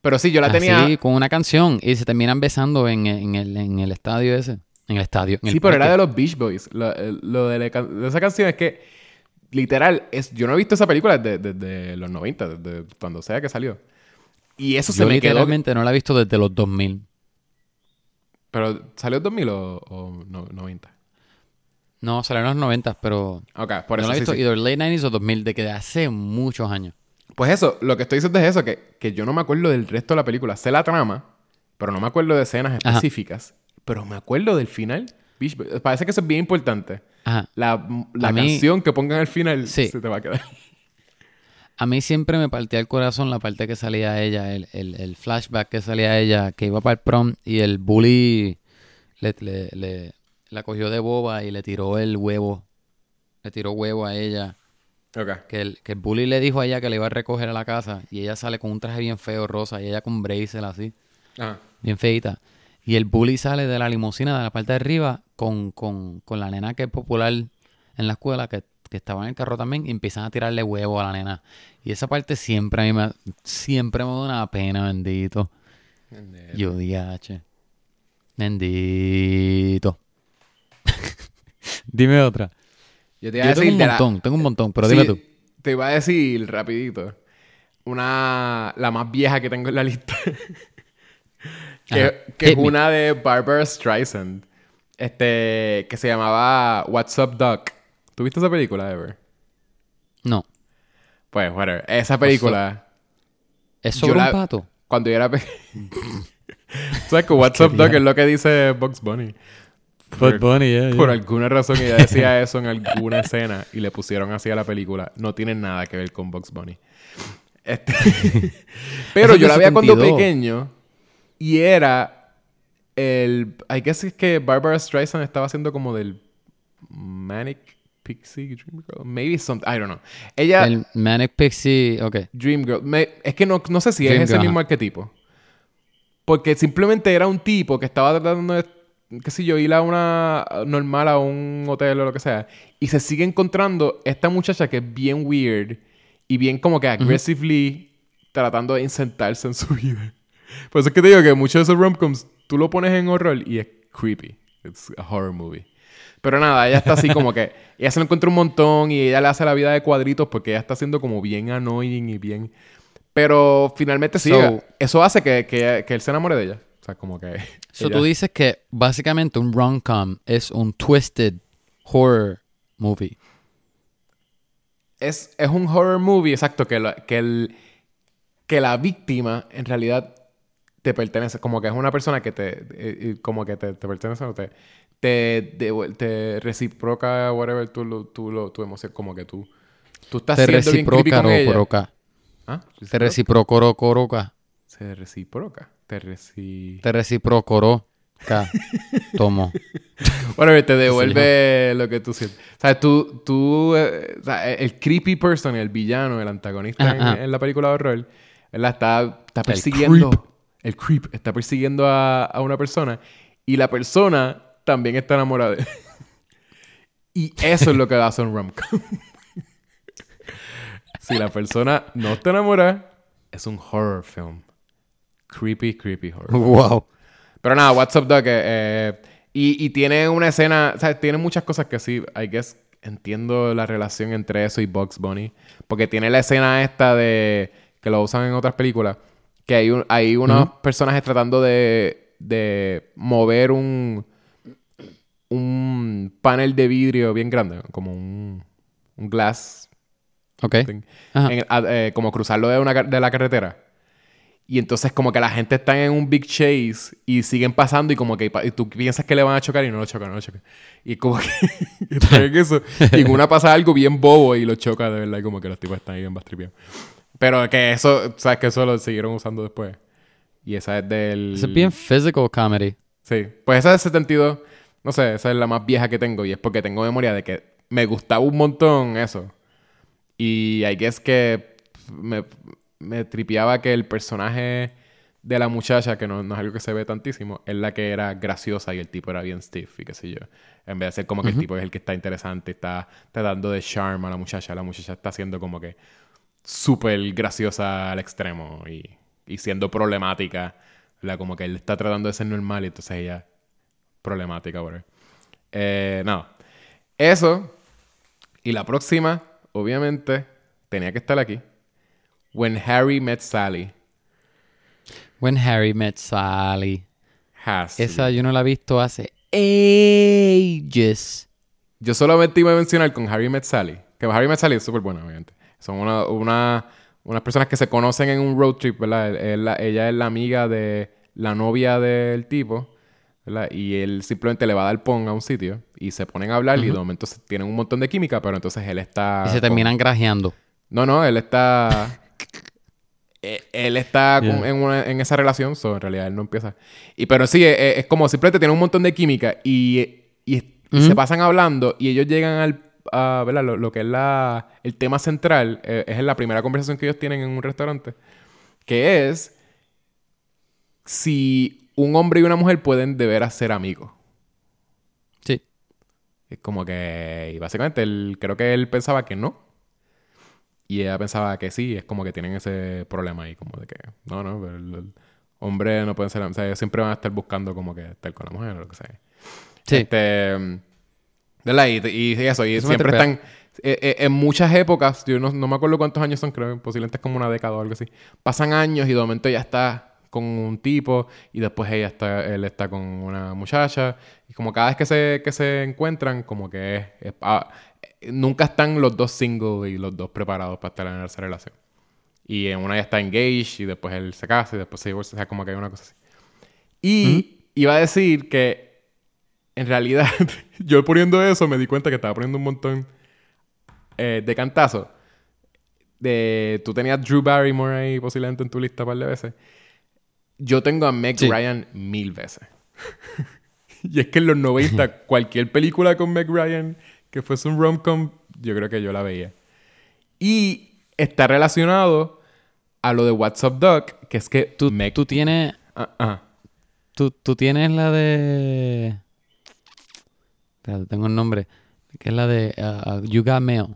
Pero sí, yo la tenía... Así, con una canción. Y se terminan besando en, en el, en el estadio ese. En el estadio. en el Sí, pero era de los Beach Boys. Lo, lo de, la de esa canción es que, literal, es, yo no he visto esa película desde, desde los 90, desde cuando sea que salió. Y eso se me quedó. literalmente no la he visto desde los 2000. Pero, ¿salió en 2000 o, o no- 90? No, salió en los 90, pero... Ok, por no eso la he sí, visto sí. either late 90s o 2000, de que de hace muchos años. Pues eso, lo que estoy diciendo es eso, que, que yo no me acuerdo del resto de la película. Sé la trama, pero no me acuerdo de escenas Ajá. Pero me acuerdo del final. Beach Boys. Parece que eso es bien importante. Ajá. La, la mí- canción que pongan al final Sí. se te va a quedar. A mí siempre me partía el corazón la parte que salía ella, el, el, el flashback que salía ella, que iba para el prom y el bully le, le, le- la cogió de boba y le tiró el huevo. Le tiró huevo a ella. Ok. Que el, que el bully le dijo a ella que le iba a recoger a la casa y ella sale con un traje bien feo rosa y ella con bracelet así, Ajá. bien feita. Y el bully sale de la limusina de la parte de arriba con, con, con la nena que es popular en la escuela, que, que estaba en el carro también, y empiezan a tirarle huevo a la nena. Y esa parte siempre a mí me, siempre me da una pena, bendito. Yo, DH. Bendito. Dime otra. Yo te iba a Yo tengo decir un la- montón, tengo un montón, pero Sí, dime tú. Te iba a decir rapidito. Una... La más vieja que tengo en la lista. que es una de Barbara Streisand. Este... Que se llamaba What's Up Doc. ¿Tú viste esa película, Ever? No. Pues, whatever. Esa película... ¿Es sobre la- un pato? Cuando yo era pequeño... ¿Sabes que What's Up Doc es lo que dice Bugs Bunny? Por- Bunny, yeah, Por alguna razón ella decía eso en alguna escena y le pusieron así a la película. No tiene nada que ver con Bugs Bunny. Este- Pero yo la veía cuando 72. pequeño y era el... I guess es que Barbara Streisand estaba haciendo como del Manic Pixie Dream Girl. Maybe something... I don't know. Ella... El Manic Pixie, ok. Dream Girl. Me- es que no, no sé si Dream es ese Girl, mismo ajá. arquetipo. Porque simplemente era un tipo que estaba tratando de, qué sé yo, ir a una normal a un hotel o lo que sea. Y se sigue encontrando esta muchacha que es bien weird y bien como que aggressively tratando de insertarse en su vida. Por eso es que te digo que muchos de esos romcoms tú lo pones en horror y es creepy. It's a horror movie. Pero nada, ella está así como que... Ella se lo encuentra un montón y ella le hace la vida de cuadritos porque ella está siendo como bien annoying y bien... Pero finalmente sí, So- eso hace que, que, que él se enamore de ella. O sea, como que... So ella- tú dices que básicamente un rom-com es un twisted horror movie. es, es un horror movie, exacto, que, la- que, el, que la víctima en realidad te pertenece, como que es una persona que te, eh, como que te, te pertenece, o te, te, devuel- te reciproca, whatever, tu, lo- tu, lo- tu emoción, como que tú, tú estás Te siendo bien reciproca, con ella. rocoroca. ¿Ah? Te reciprocoro, coroca. Se reciproca. Te reci... Te reciprocoro. Tomo. Whatever, te devuelve lo que tú sientes. O sea, tú, tú, eh, o sea, el creepy person, el villano, el antagonista en, la película de horror, él la está, está persiguiendo. El creep está persiguiendo a, a una persona y la persona también está enamorada de él. Y eso es lo que hace un rom-com. si la persona no te enamora, es un horror film. Creepy, creepy horror. Wow. Pero nada, What's Up Doc. eh, eh, y, y tiene una escena, o sea, tiene muchas cosas que sí, I guess entiendo la relación entre eso y Bugs Bunny. Porque tiene la escena esta de, que lo usan en otras películas, que hay, un, hay unos personajes tratando de, de mover un, un panel de vidrio bien grande, como un, un glass Ok. en- a- eh, como cruzarlo de, una, de la carretera. Y entonces como que la gente está en un big chase y siguen pasando y como que y tú piensas que le van a chocar y no lo chocan, no lo chocan. Y como que están en eso. Y en una pasa algo bien bobo y lo choca de verdad y como que los tipos están ahí bien bastripeados. Pero que eso, sabes que eso lo siguieron usando después. Y esa es del... Es bien physical comedy. Sí, pues esa de 72, no sé, esa es la más vieja que tengo y es porque tengo memoria de que me gustaba un montón eso. Y hay que es que me, me tripeaba que el personaje de la muchacha, que no, no es algo que se ve tantísimo, es la que era graciosa y el tipo era bien stiff y qué sé yo. En vez de ser como que el tipo es el que está interesante, está tratando de charm a la muchacha, la muchacha está siendo como que súper graciosa al extremo y, y siendo problemática. ¿verdad? Como que él está tratando de ser normal y entonces ella problemática, whatever. Eh, no. Eso. Y la próxima, obviamente, tenía que estar aquí. When Harry Met Sally. When Harry Met Sally. Has. Esa yo no la he visto hace ages. Yo solamente iba a mencionar con Harry Met Sally. Que Harry Met Sally es súper buena, obviamente. Son una, una- unas personas que se conocen en un road trip, ¿verdad? Él- él la- ella es la amiga de la novia del tipo, ¿verdad? Y él simplemente le va a dar pong a un sitio y se ponen a hablar y de momento tienen un montón de química, pero entonces él está... y se con- terminan grajeando. No, no, él está... Eh, él está con- en, una- en esa relación, so, en realidad él no empieza. Y pero sí, eh, es, es como simplemente tiene un montón de química y, y- y se pasan hablando y ellos llegan al, a, ¿verdad? Lo, lo que es la, el tema central, eh, es en la primera conversación que ellos tienen en un restaurante, que es si un hombre y una mujer pueden de veras ser amigos. Sí. Es como que, y básicamente, él, creo que él pensaba que no. Y ella pensaba que sí, es como que tienen ese problema ahí, como de que, no, no, pero el, el hombre no pueden ser, o sea, ellos siempre van a estar buscando como que estar con la mujer o lo que sea. Sí. Este, ¿verdad? Y, y eso, y Eso siempre están, eh, eh, en muchas épocas, yo no, no me acuerdo cuántos años son, creo, posiblemente es como una década o algo así. Pasan años y de momento ella está con un tipo y después ella está, él está con una muchacha. Y como cada vez que se, que se encuentran, como que es, es- ah, nunca están los dos single y los dos preparados para estar en esa relación. Y en una ya está engaged y después él se casa y después se divorcia, o sea, como que hay una cosa así. Y iba a decir que en realidad, yo poniendo eso me di cuenta que estaba poniendo un montón eh, de cantazo. De, tú tenías Drew Barrymore ahí posiblemente en tu lista un par de veces. Yo tengo a Meg Sí. Ryan mil veces. y es que en los 90, cualquier película con Meg Ryan que fuese un rom-com, yo creo que yo la veía. Y está relacionado a lo de What's Up Doc, que es que Tú, Meg... tú tienes. Ah, tú tienes la de. Tengo el nombre. Que es la de uh, uh, You Got Mail.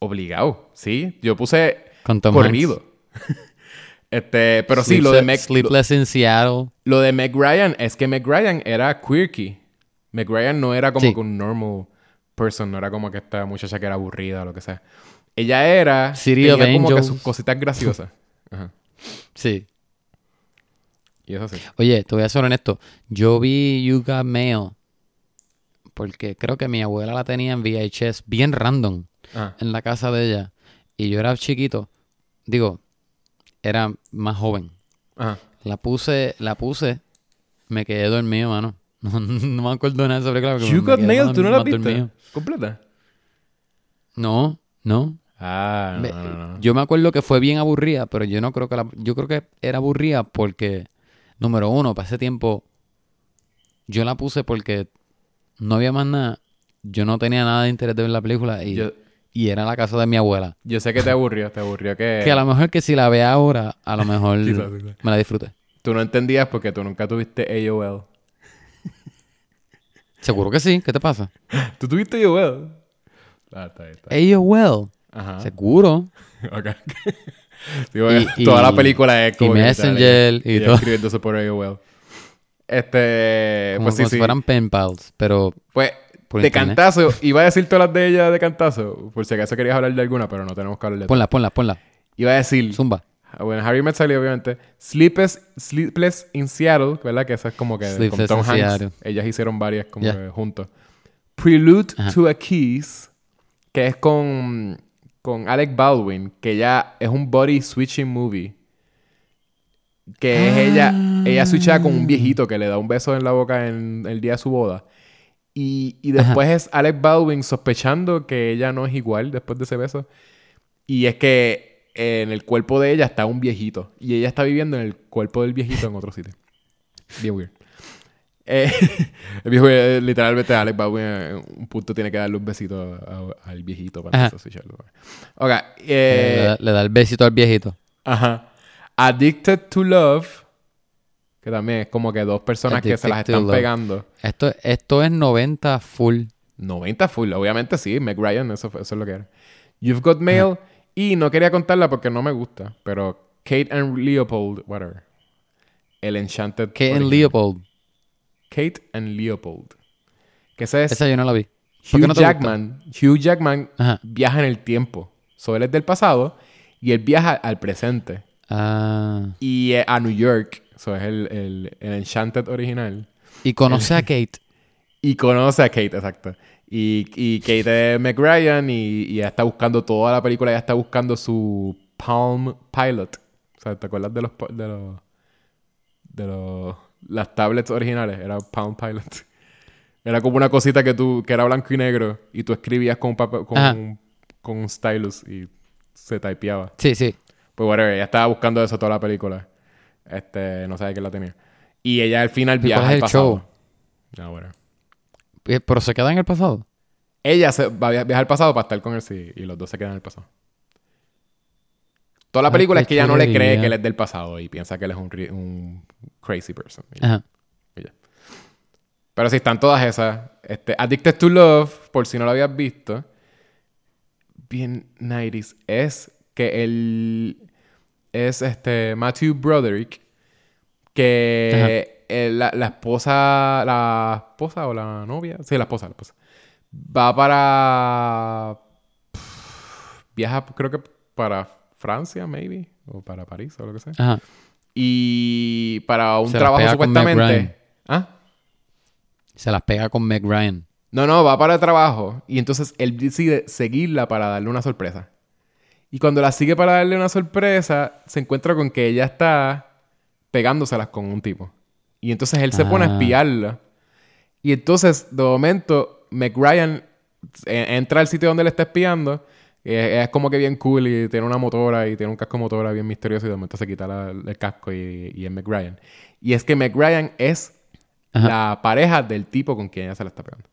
Obligado, sí. Yo puse Con Tom corrido. este, pero sí, lo de Sleepless- Meg... Lo, Sleepless in Seattle. lo de Meg Ryan es que Meg Ryan era quirky. Meg Ryan no era como Sí. que un normal person, no era como que esta muchacha que era aburrida o lo que sea. Ella era... City of tenía como que sus cositas graciosas. Ajá. Sí. Y eso sí. Oye, te voy a ser honesto. Yo vi You Got Mail porque creo que mi abuela la tenía en VHS bien random Ajá. en la casa de ella. Y yo era chiquito. Digo, era más joven. Ajá. La puse, la puse, me quedé dormido, mano. No, no me acuerdo nada sobre claro. You Got Mail, ¿tú no la viste? ¿Completa? No, no. Ah, no, no. Yo me acuerdo que fue bien aburrida, pero yo no creo que la, yo creo que era aburrida porque número uno, para ese tiempo yo la puse porque no había más nada. Yo no tenía nada de interés de ver la película y, Yo, y era la casa de mi abuela. yo sé que te aburrió, te aburrió que... Que a lo mejor que si la vea ahora, a lo mejor Quizás, quizás. me la disfrute. Tú no entendías porque tú nunca tuviste AOL. Seguro que sí. ¿Qué te pasa? ¿Tú tuviste AOL? Ah, está bien, está bien. AOL. Ajá. Seguro. Ok. Porque Y- toda y- la película es y como que Messenger y ella todo. escribiéndose por AOL. Este, Como, pues como sí. si fueran pen pals. Pero Pues de internet. cantazo, iba a decir todas las de ella de cantazo, por si acaso querías hablar de alguna, pero no tenemos que hablar de ponla, ponla, ponla. Iba a decir, Zumba. bueno, Harry Met Sally, obviamente, Sleepless, Sleepless in Seattle, ¿verdad? Que esa es como que con Sleepless Tom in Hanks. Seattle. Ellas hicieron varias como Yeah. que juntos. Prelude Ajá. to a Kiss, que es con, con Alec Baldwin, que ya es un body switching movie. Que es ella, ella switcha con un viejito que le da un beso en la boca en el día de su boda. Y, y después es Alec Baldwin sospechando que ella no es igual después de ese beso. Y es que en el cuerpo de ella está un viejito. Y ella está viviendo en el cuerpo del viejito en otro sitio. Bien weird. Eh, el viejo, eh, literalmente, Alec Baldwin en un punto tiene que darle un besito a- al viejito para Ajá. a switcharlo. Ok. le, Eh, da, le da el besito al viejito. Ajá. Addicted to Love. Que también es como que dos personas que se las están Love. pegando. Esto, esto es 90 full. 90 full, obviamente sí. Meg Ryan, eso, eso es lo que era. You've Got Mail. Y no quería contarla porque no me gusta. Pero Kate and Leopold, whatever. El Enchanted. En original. Leopold. Kate and Leopold. Que ese es Esa yo no la vi. ¿Por qué Hugh no te gusta? Jackman. Hugh Jackman Ajá. viaja en el tiempo. So, él es del pasado y él viaja al presente. Ah. Y eh, a New York. Eso es el, el, el Enchanted original. Y conoce a Kate. Y conoce a Kate, exacto. Y, y Kate es Meg Ryan y, y ella está buscando toda la película, ella está buscando su Palm Pilot. O sea, ¿te acuerdas de los de los de los las tablets originales? Era Palm Pilot. Era como una cosita que tú que era blanco y negro y tú escribías con un papel con, un- con un stylus y se typeaba. Sí, sí. Pues whatever, ella estaba buscando eso toda la película. Este, no sabía quién la tenía. Y ella al final ¿Y viaja al el pasado. show? Ah, whatever. Eh, Pero se queda en el pasado. Ella se va a via- viajar al pasado para estar con él sí, y los dos se quedan en el pasado. Toda la película es que ella no le cree que él es del pasado y piensa que él es un, crazy person. Y- Ajá. y ya. Pero sí, están todas esas. Este, Addicted to Love, por si no lo habías visto, bien 90s, es que él es este Matthew Broderick, que eh, la, la esposa, la esposa o la novia, sí, la esposa, la esposa, va para... Viaja, creo que para Francia, maybe, o para París, o lo que sea. Ajá. Y para un Se trabajo supuestamente... ¿Ah? Se las pega con Meg Ryan. No, no, va para el trabajo. Y entonces él decide seguirla para darle una sorpresa. Y cuando la sigue para darle una sorpresa, se encuentra con que ella está pegándoselas con un tipo. Y entonces él se pone a Ah. espiarla. Y entonces, de momento, McRyan entra al sitio donde le está espiando. eh, es como que bien cool y tiene una motora y tiene un casco motora bien misterioso. Y de momento se quita la- el casco y, y es McRyan. Y es que McRyan es Ajá. la pareja del tipo con quien ella se la está pegando.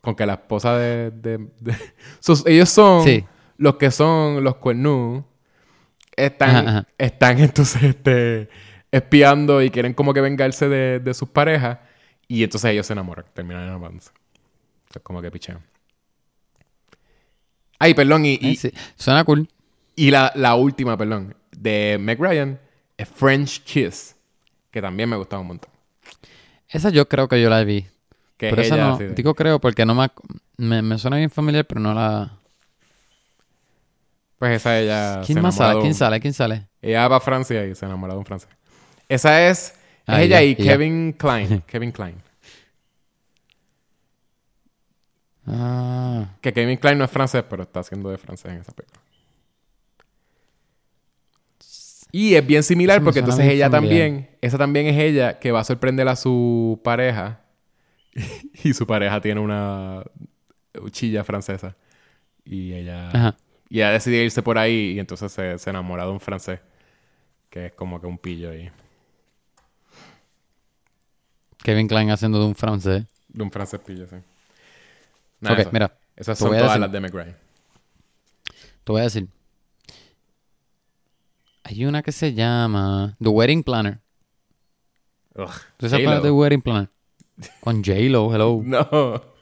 Con que la esposa de... de- de- Sus- ellos son Sí. Los que son los cuernú. Están, Ajá, ajá. están entonces este, espiando y quieren como que vengarse de, de sus parejas. Y entonces ellos se enamoran, terminan enamorándose. Sea, como que pichean. Ay, perdón, y, sí. Suena cool. y la, la última, perdón, de Meg Ryan es French Kiss, que también me gustaba un montón. Esa yo creo que yo la vi. Que pero es esa ella no. de- Digo creo porque no me, me... Me suena bien familiar, pero no la... Pues esa ella ¿Quién se más sale? ¿Quién sale? ¿Quién sale? Ella va a Francia y se enamora de un francés. Esa es, es Ah, ella ya, y ya. Kevin Klein. Kevin Klein. Ah... Que Kevin Klein no es francés, pero está haciendo de francés en esa película. Y es bien similar Eso porque entonces ella familiar. también, esa también es ella que va a sorprender a su pareja. y su pareja tiene una chilla francesa. Y ella, Ajá. Y ella decide irse por ahí y entonces se, se enamora de un francés. Que es como que un pillo ahí. Kevin Klein haciendo de un francés. De un francés pillo, sí. Nada, ok, eso. mira. Esas son todas decir- las de McRae. Te voy a decir. Hay una que se llama The Wedding Planner. Ugh, ¿Tú sabes. The Wedding Planner? Con J-Lo, hello. No.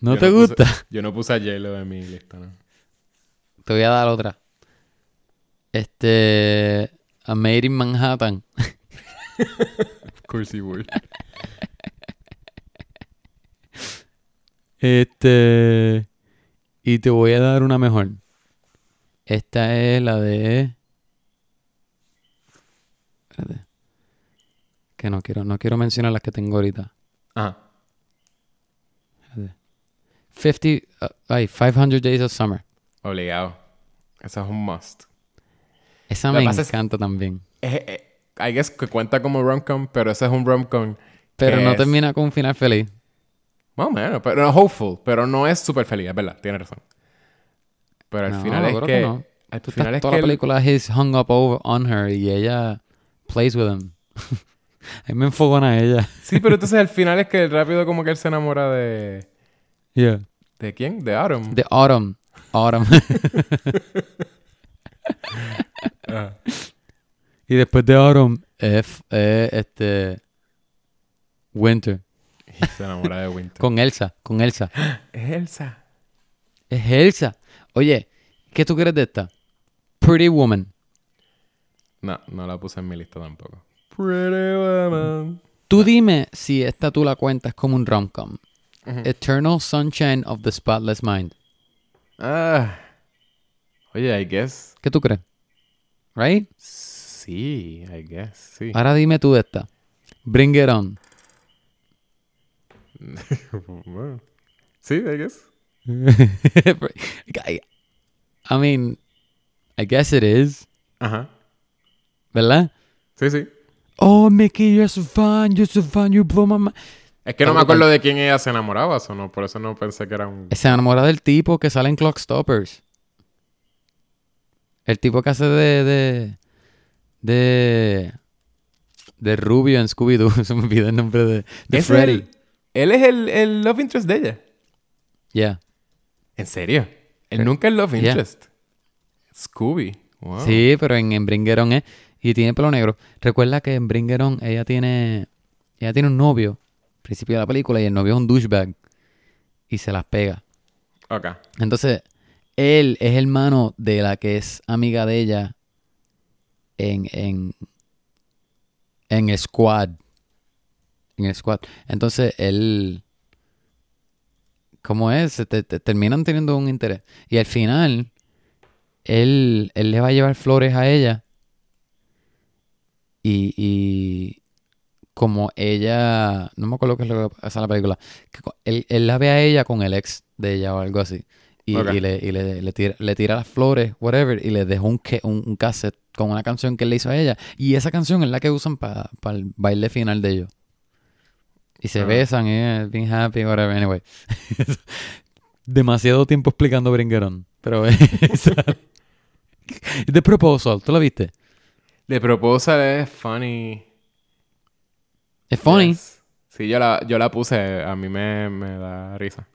¿No Yo te gusta? yo no puse a J-Lo en mi lista, ¿no? Te voy a dar otra. Este. A Made in Manhattan. Of course he would. Este. Y te voy a dar una mejor. Esta es la de. Espérate. Que no quiero, no quiero mencionar las que tengo ahorita. Ajá. 50. uh, ay, 500 Days of Summer. Obligado. Esa es un must. Esa me pasa es- encanta también. Eh, eh, I guess que cuenta como rom-com, pero ese es un rom-com. Pero no es- termina con un final feliz. Más o menos, pero no hopeful, pero no es súper feliz, es verdad, tienes razón. Pero al No, final es que. que no. Al Tú final estás es toda que. la el- película he's hung up over on her y ella plays with him. a mí me enfogona a ella. Sí, pero entonces al final es que rápido como que él se enamora de. Yeah. ¿De quién? De Autumn. The Autumn. Autumn. Ajá. y después de Autumn es eh, este Winter. Y se enamora de Winter. Con Elsa. Con Elsa. Es Elsa. Es Elsa. Oye, ¿qué tú crees de esta? Pretty Woman. No, no la puse en mi lista tampoco. Pretty woman. Tú dime si esta tú la cuentas como un rom-com. Eternal Sunshine of the Spotless Mind. Ah. Oye, I guess. ¿Qué tú crees? Right? Sí, I guess, sí. Ahora dime tú esta. Bring It On. Bueno. Sí, I guess. I I mean, I guess it is. Ajá. ¿Verdad? Sí, sí. Oh, Mickey, you're so fun, you're so fun, you blow my mind. Es que no me acuerdo de quién ella se enamoraba, eso no, por eso no pensé que era un... Se enamora del tipo que sale en Clock Stoppers. El tipo que hace de. de. de. de Rubio en Scooby-Doo. Se me olvidó el nombre de. de ¿Es Freddy. él? Él es el, el love interest de ella. Yeah. ¿En serio? Él nunca es love Yeah. interest. Scooby. Wow. Sí, pero en, en Bring It On es. Y tiene pelo negro. Recuerda que en Bring It On ella tiene. Ella tiene un novio. Principio de la película. Y el novio es un douchebag. Y se las pega. Ok. Entonces, él es hermano de la que es amiga de ella en, en, en el squad. En el squad. Entonces, él... ¿Cómo es? Se te- te- terminan teniendo un interés. Y al final, él, él le va a llevar flores a ella. Y, y como ella... No me acuerdo qué es lo que pasa en la película. que él, él la ve a ella con el ex de ella o algo así. Y, y le, y le, le tira, le tira las flores, whatever, y le dejó un, un, un cassette con una canción que él le hizo a ella. Y esa canción es la que usan para el baile final de ellos. Y se Ah. besan, eh, being happy, whatever, anyway. Demasiado tiempo explicando Bringerón. Pero. The Proposal, ¿tú la viste? The Proposal es funny. Es funny. Yes. Sí, yo la, yo la puse. A mí me, me da risa.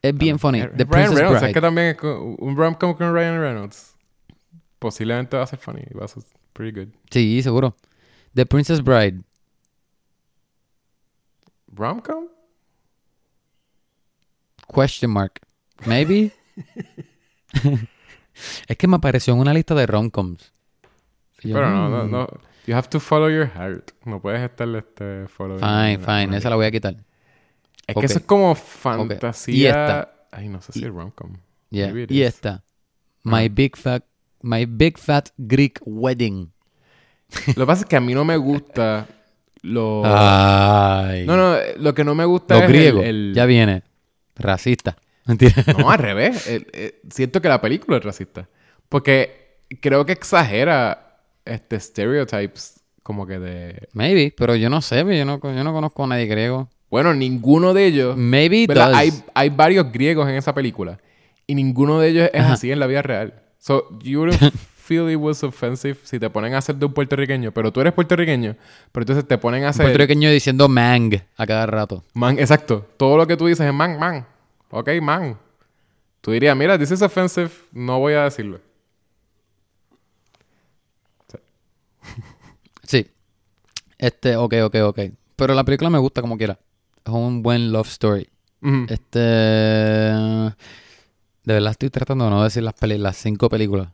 Es bien funny. The Ryan Princess Reynolds. Bride. Es que también es un rom-com con Ryan Reynolds. Posiblemente va a ser funny. Va a ser pretty good. Sí, seguro. The Princess Bride. ¿Rom-com? Question mark. Maybe. es que me apareció en una lista de romcoms. Pero no, no, mm, no. You have to follow your heart. No puedes estarle este following. Fine, fine. Esa la voy a quitar. Es que eso es como Y fantasía. esta. Ay, no sé si es rom-com. Yeah. Y esta. My Ah. big fat, my big fat Greek wedding. Lo que pasa es que a mí no me gusta lo... Ay. No, no, lo que no me gusta Los es el- griegos. el- Ya viene. Racista. Mentira. No, al revés. El- siento que la película es racista. Porque creo que exagera este stereotypes como que de... Maybe, pero yo no sé. Yo no, yo no conozco a nadie griego. Bueno, ninguno de ellos... Maybe does. Hay, hay varios griegos en esa película. Y ninguno de ellos es Ajá. así en la vida real. So, you wouldn't feel it was offensive si te ponen a hacer de un puertorriqueño. Pero tú eres puertorriqueño. Pero entonces te ponen a hacer... Puertorriqueño diciendo mang a cada rato. Man, exacto. Todo lo que tú dices es man, man. Ok, man. Tú dirías, mira, this is offensive. No voy a decirlo. Sí. Este, ok, ok, ok. Pero la película me gusta como quiera. Es un buen love story. Este. De verdad estoy tratando de no decir las, peli- las cinco películas.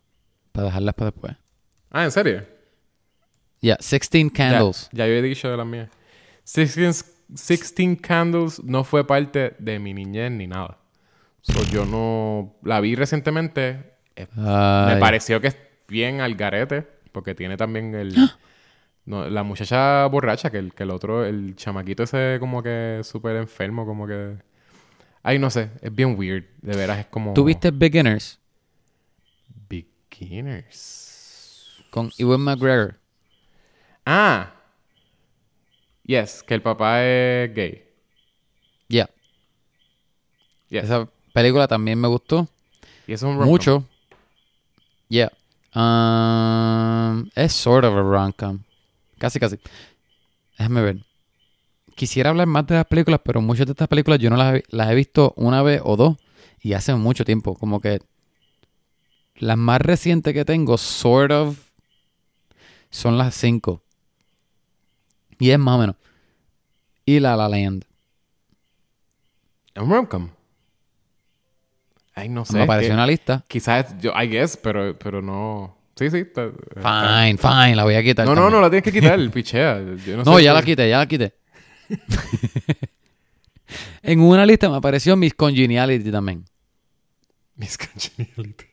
Para dejarlas para después. Ah, ¿en serio? Ya, 16 Candles. Ya, ya yo he dicho de las mías. Sixteen, Sixteen Candles no fue parte de mi niñez ni nada. So, yo no... La vi recientemente. eh, Me pareció que es bien al garete. Porque tiene también el... no, la muchacha borracha. Que el, que el otro... El chamaquito ese como que súper enfermo. Como que... Ay, no sé. Es bien weird. De veras es como... ¿Tú viste Beginners Beginners. con Ewan McGregor? Ah. Yes. Que el papá es gay. Ya. Yes. Esa película también me gustó. Y es un. Mucho. Yeah. Um, es sort of a rom-com. Casi, casi. Déjame ver. Quisiera hablar más de las películas, pero muchas de estas películas yo no las he, las he visto una vez o dos y hace mucho tiempo. Como que las más recientes que tengo, sort of, son las cinco. Y es más o menos. Y La La Land. Es un rom-com. Ay, no sé. me apareció la lista. Quizás, yo, I guess, pero, pero no. Sí, sí. está- está- Fine, fine, la voy a quitar. No, no, también. no, la tienes que quitar, pichea. Yo no, No, sé ya la quité, ya la quité. en una lista me apareció Miss Congeniality también. Miss Congeniality.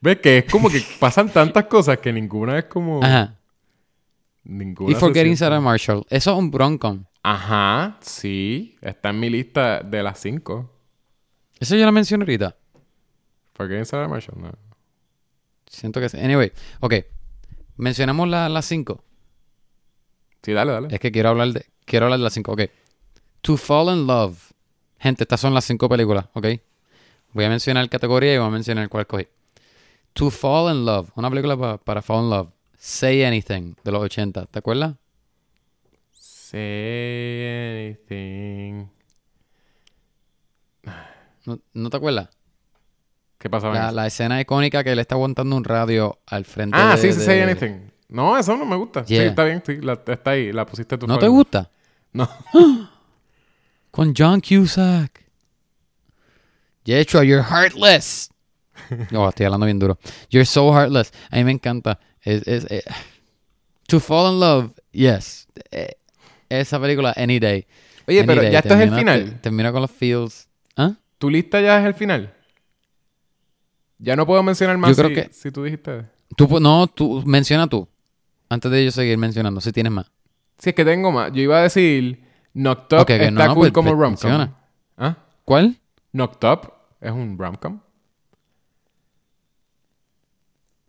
Ves que es como que pasan tantas cosas que ninguna es como. Ajá. Ninguna. Y Forgetting. Sarah Marshall. Eso es un broncom. Ajá, sí. Está en mi lista de las cinco. Eso yo la mencioné ahorita. Forgetting Sarah Marshall, no. Siento que sí. Anyway, ok. Mencionamos la- las cinco. Sí, dale, dale. Es que quiero hablar de, quiero hablar de las cinco. Ok. To Fall in Love. Gente, estas son las cinco películas, ok. Voy a mencionar categoría y voy a mencionar cuál cogí. To Fall in Love. Una película pa- para Fall in Love. Say Anything, de los 80. ¿Te acuerdas? Say anything. ¿No, no te acuerdas? ¿Qué pasaba en La, eso? la escena icónica que él está aguantando un radio al frente Ah, de... sí, sí, de- say anything. No, eso no me gusta. Sí, está bien, sí. La, está ahí, la pusiste tú. ¿No te gusta? No. Con John Cusack. Yetro, you're heartless. No, estoy hablando bien duro. You're so heartless. A mí me encanta. Es, es, eh, to fall in love, yes. Eh, esa película, any day. Oye, Any pero day. ya esto es el final. te- Termina con los feels. ¿Ah? ¿Tu lista ya es el final? Ya no puedo mencionar más Yo creo si, que- si tú dijiste. Tú, no, tú, menciona tú. Antes de yo seguir mencionando, si tienes más. Si es que tengo más. Yo iba a decir Knocked Up Ok, ok, está no, no, cool pues, como pues, rom-com. ¿Ah? ¿Cuál? Knocked Up es un rom-com.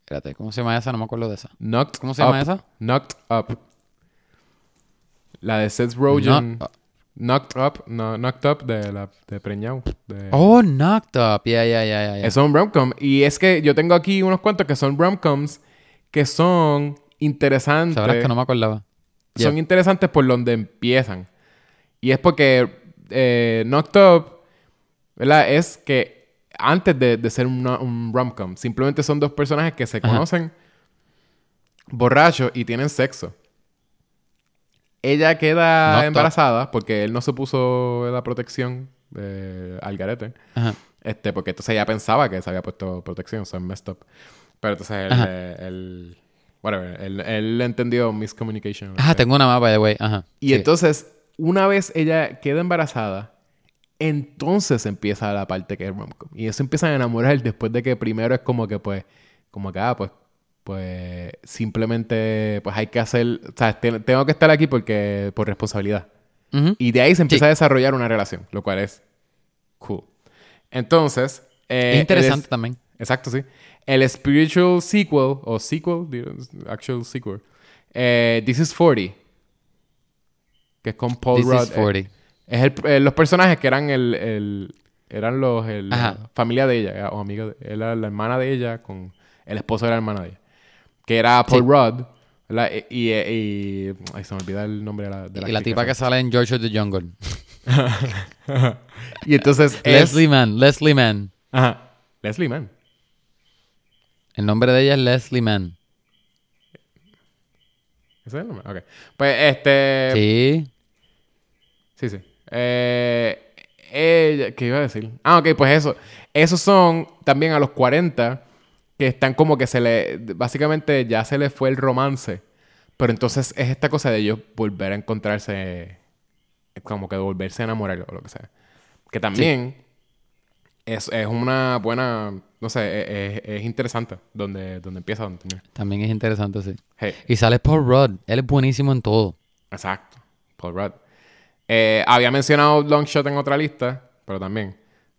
Espérate, ¿cómo se llama esa? No me acuerdo de esa. Knocked ¿Cómo se llama Up. esa? Knocked Up. La de Seth Rogen. No- Knocked Up. No, knocked Up de la de Preñao. de- Oh, Knocked Up. Ya, ya, ya, ya. ya. Eso es un rom-com. Y es que yo tengo aquí unos cuantos que son rom-coms que son interesantes. Sabrás que no me acordaba. Son Yeah. interesantes por donde empiezan. Y es porque eh, Knocked Up, ¿verdad? Es que antes de, de ser una- un rom-com, simplemente son dos personajes que se conocen borrachos y tienen sexo. Ella queda embarazada porque él no se puso la protección eh, al garete. Ajá. Este, porque entonces ella pensaba que se había puesto protección, o sea, messed up. Pero entonces él, eh, él- whatever, él, él entendió miscommunication. Ajá, tengo una mapa de güey. Ajá. Y Sí. entonces, una vez ella queda embarazada, entonces empieza la parte que es rom-com. Y ellos se empiezan a enamorar después de que primero es como que, pues, como que, ah, pues, pues, simplemente, pues hay que hacer, o sea, te- tengo que estar aquí porque, por responsabilidad. Y de ahí se empieza Sí. a desarrollar una relación, lo cual es cool. Entonces, eh, es interesante es- también. exacto, sí. El spiritual sequel, o sequel, actual sequel, eh, This is 40, que es con Paul This Rudd. is eh, 40. es el, eh, los personajes que eran el, el- eran los el- la familia de ella, o amiga, de- era la hermana de ella con el esposo de la hermana de ella, que era Paul Sí. Rudd, ¿verdad? Y, y, y- ay, se me olvida el nombre de la, de la y la tipa que sale. en George of the Jungle. y entonces es... Leslie Mann. Leslie Mann. Ajá. Leslie Mann. El nombre de ella es Leslie Mann. ¿Ese es el nombre? Ok. Pues este... Sí. Sí, sí. Eh, eh, ¿Qué iba a decir? Ah, ok, pues eso. Esos son también a los 40 que están como que se le... Básicamente ya se les fue el romance. Pero entonces es esta cosa de ellos volver a encontrarse... Como que volverse a enamorar o lo que sea. Que también es, es una buena... No sé, es, es- es interesante donde, donde empieza, donde termina. También es interesante, sí. Hey. Y sale Paul Rudd. Él es buenísimo en todo. Exacto. Paul Rudd. Eh, había mencionado Longshot en otra lista, pero también.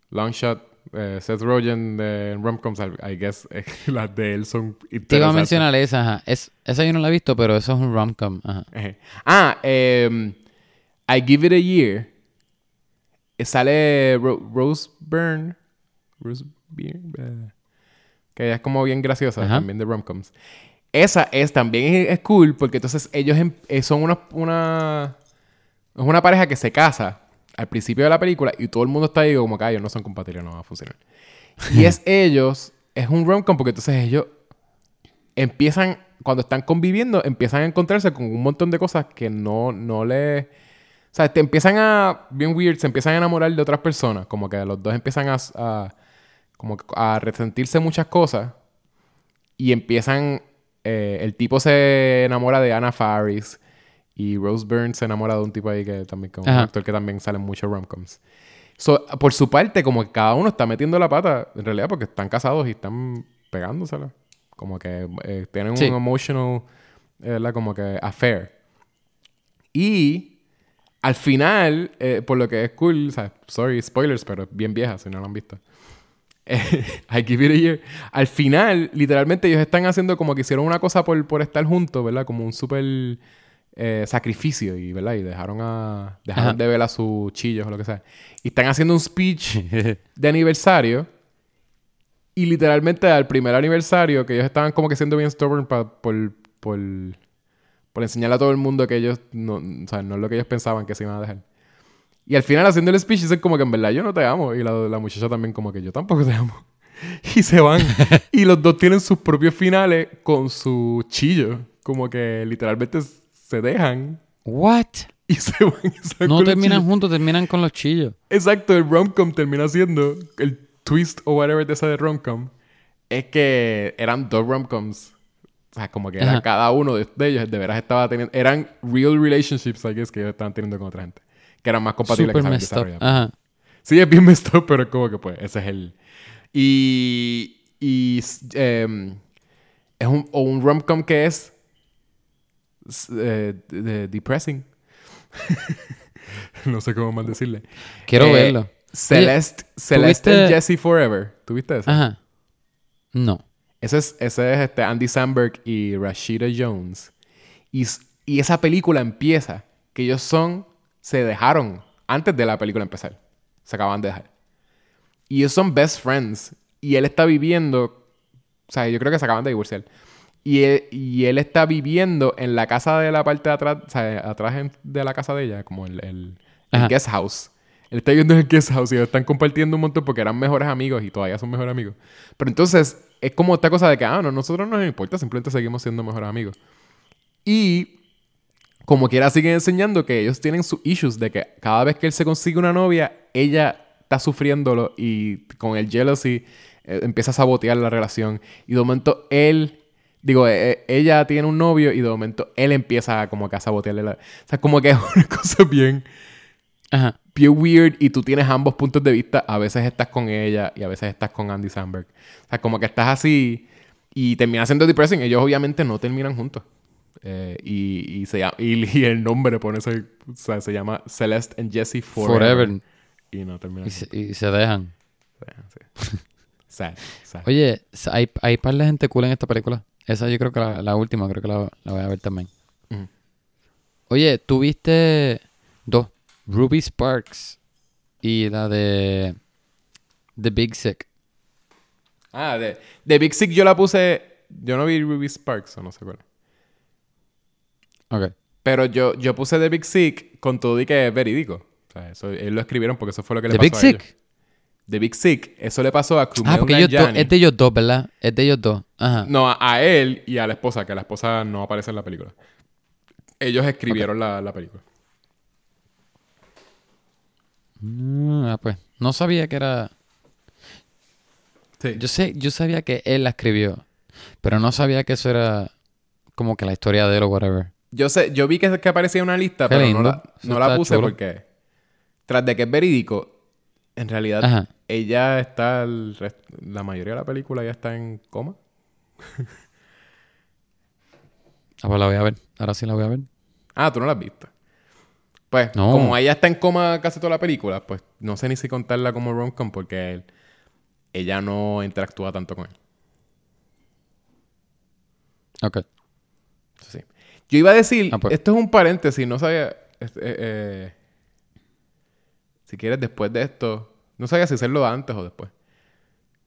Longshot, eh, Seth Rogen de Romcoms, I, guess eh, las de él son Te iba a interesantes. mencionar esa, ajá. Es, esa yo no la he visto, pero eso es un rom-com. Ajá. Ejé. Ah, eh, I Give It a Year. Eh, Sale Ro- Rose Byrne. Rose Byrne. eh, que ella es como bien graciosa Ajá. también de romcoms. Esa es también es, cool porque entonces ellos em- eh, son una, una es una pareja que se casa al principio de la película y todo el mundo está ahí como que "Ah, ellos no son compatibles, no va a funcionar. Y es ellos, es un romcom porque entonces ellos empiezan, cuando están conviviendo, empiezan a encontrarse con un montón de cosas que no, no le... O sea, te empiezan a... Bien weird, se empiezan a enamorar de otras personas. Como que los dos empiezan a... a- como a resentirse muchas cosas. Y empiezan... eh, el tipo se enamora de Anna Faris. Y Rose Byrne se enamora de un tipo ahí que también... Como un actor que también sale en muchos romcoms. So, por su parte, como que cada uno está metiendo la pata, en realidad, porque están casados y están pegándosela. Como que eh, tienen Sí. un emotional, eh, ¿verdad? Como que affair. Y al final, eh, por lo que es cool, o sea, sorry, spoilers, pero bien vieja si no lo han visto. I give it a year. Al final, literalmente, ellos están haciendo como que hicieron una cosa por, por estar juntos, ¿verdad? Como un súper eh, sacrificio, y, ¿verdad? Y dejaron a. Dejaron Ajá. de ver a sus chillos o lo que sea. Y están haciendo un speech de aniversario. Y literalmente al primer aniversario, que ellos estaban como que siendo bien stubborn pa- por, por, por enseñarle a todo el mundo que ellos no, o sea, no es lo que ellos pensaban que se iban a dejar. Y al final haciendo el speech dicen como que en verdad yo no te amo. Y la, la muchacha también como que yo tampoco te amo. Y se van. y los dos tienen sus propios finales con su chillo. Como que literalmente se dejan What? y se van. y No terminan juntos, terminan con los chillos. Exacto, el romcom termina siendo el twist o whatever de esa de romcom. Es que eran dos romcoms. O sea, como que era cada uno de, de ellos de veras estaba teniendo. Eran real relationships, I guess, que ellos estaban teniendo con otra gente. Que eran más compatibles Super que messed up. Ajá. Sí, es bien messed up, pero como que pues, ese es el. Y. Y. em, es un, o un romcom que es. Eh, de- de- depressing. no sé cómo más decirle. Quiero Eh, verlo. Celeste, Celeste ¿tuviste- Jesse Forever. ¿Tuviste eso? Ajá. No. Ese es, ese es este Andy Samberg y Rashida Jones. Y, y esa película empieza que ellos son, se dejaron antes de la película empezar. Se acaban de dejar. Y ellos son best friends. Y él está viviendo, o sea, yo creo que se acaban de divorciar. Y él, y él está viviendo en la casa de la parte de atrás, o sea, atrás de la casa de ella, como el, el, guest house. Él está viviendo en el guest house y ellos están compartiendo un montón porque eran mejores amigos y todavía son mejores amigos. Pero entonces es como esta cosa de que, ah, no, nosotros no nos importa, simplemente seguimos siendo mejores amigos. Y como quiera siguen enseñando que ellos tienen sus issues de que cada vez que él se consigue una novia, ella está sufriéndolo y con el jealousy eh, empieza a sabotear la relación. Y de momento él, digo, eh, eh, ella tiene un novio y de momento él empieza como que a sabotearle la... O sea, como que es una cosa bien, Ajá. bien weird y tú tienes ambos puntos de vista. A veces estás con ella y a veces estás con Andy Samberg. O sea, como que estás así y termina siendo depressing. Ellos obviamente no terminan juntos. Eh, y, y, se llama- y, y el nombre ese, o sea, se llama Celeste and Jesse Forever. Forever. Y no terminan Y se, y se dejan. Sí. Sad, sad. Oye, hay, hay par de gente cool en esta película. Esa yo creo que la, la última, creo que la, la voy a ver también. Ujú. Oye, tuviste dos. Ruby Sparks y la de The Big Sick. Ah, de, de Big Sick yo la puse... Yo no vi Ruby Sparks, o no sé cuál. Ok. Pero yo, yo puse The Big Sick con todo y que es verídico. O sea, eso, ellos lo escribieron porque eso fue lo que le The pasó Big a ellos. The Big Sick, eso le pasó a Kumail Ah, porque ellos dos, Nanjiani. es de ellos dos, ¿verdad? Es de ellos dos. Ajá. No, a, a él y a la esposa, que la esposa no aparece en la película. Ellos escribieron la, la película. Mm, ah, pues. No sabía que era. Sí. Yo sé, yo sabía que él la escribió. Pero no sabía que eso era como que la historia de él o whatever. Yo sé, yo vi que, que aparecía en una lista, Qué pero lindo. no la, no la puse chulo. porque tras de que es verídico, en realidad Ajá. ella está el rest- la mayoría de la película ya está en coma. Ah, pues la voy a ver. Ahora sí la voy a ver. Ah, tú no la has visto. Pues, No. como ella está en coma casi toda la película, pues no sé ni si contarla como rom-com porque él- ella no interactúa tanto con él. Ok. Sí. Yo iba a decir, Ah, pues. esto es un paréntesis, no sabía. eh, eh, si quieres, después de esto, no sabía si hacerlo antes o después.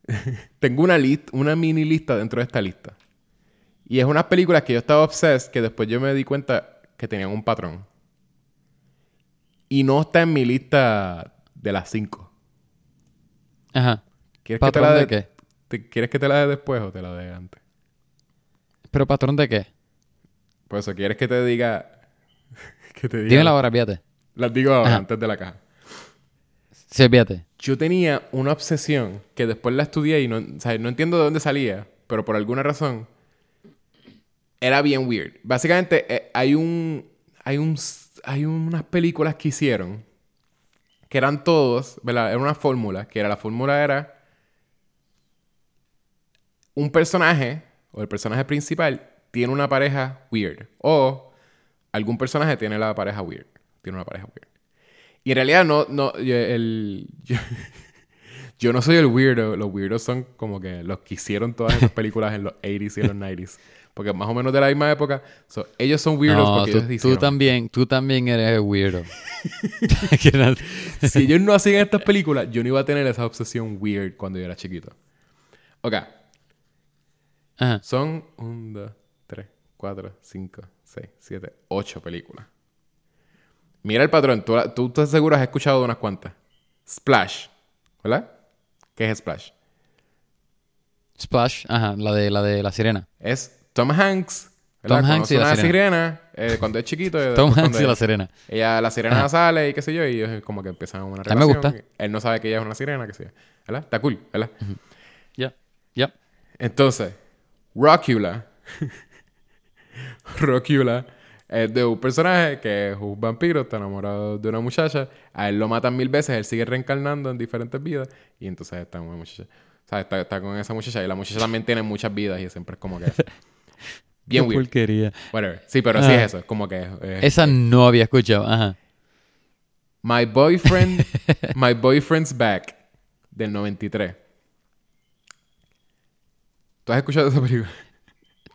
Tengo una lista, una mini lista dentro de esta lista. Y es unas películas que yo estaba obsessed que después yo me di cuenta que tenían un patrón. Y no está en mi lista de las cinco. Ajá. ¿Quieres que te ¿Patrón la de qué? te- ¿Quieres que te la dé después o te la dé antes? ¿Pero patrón de qué? Por eso, ¿quieres que te diga? que te diga. Dímela ahora, fíjate. Las digo ahora, Ajá. antes de la caja. Yo tenía una obsesión que después la estudié y no, o no entiendo de dónde salía, pero por alguna razón era bien weird. Básicamente eh, hay un hay un hay unas películas que hicieron que eran todos, ¿verdad? Era una fórmula, que era la fórmula era un personaje o el personaje principal tiene una pareja weird o algún personaje tiene la pareja weird, tiene una pareja weird. Y en realidad no, no, yo, el, yo, yo no soy el weirdo. Los weirdos son como que los que hicieron todas esas películas en los 80s y en los 90s. Porque más o menos de la misma época. So, ellos son weirdos No, porque tú, ellos tú hicieron. también, tú también eres weirdo. Que no- Si ellos no hacían estas películas, yo no iba a tener esa obsesión weird cuando yo era chiquito. Ok. Ajá. Son 1, 2, 3, 4, 5, 6, 7, 8 películas. Mira el patrón. Tú, tú, tú seguro has escuchado de unas cuantas. Splash. ¿Verdad? ¿Qué es Splash? Splash, ajá, la de la de la sirena. Es Tom Hanks. ¿verdad? Tom Hanks y la sirena. sirena eh, cuando es chiquito. Tom Hanks y la sirena. Ella, la sirena Ajá. sale y qué sé yo, y ellos como que empiezan una mí me relación. gusta. Él no sabe que ella es una sirena, qué sé yo. ¿Verdad? Está cool, ¿verdad? Ya, ya. Entonces, Rockula. Rockula es de un personaje que es un vampiro, está enamorado de una muchacha. A él lo matan mil veces, él sigue reencarnando en diferentes vidas. Y entonces está con una muchacha. O sea, está, está con esa muchacha. Y la muchacha también tiene muchas vidas y siempre es como que. Bien Qué weird. porquería. Whatever. Sí, pero sí Ah. es eso. Es como que. eh, Esa no había escuchado, ajá. My Boyfriend. My Boyfriend's Back. Del 93. ¿Tú has escuchado esa película?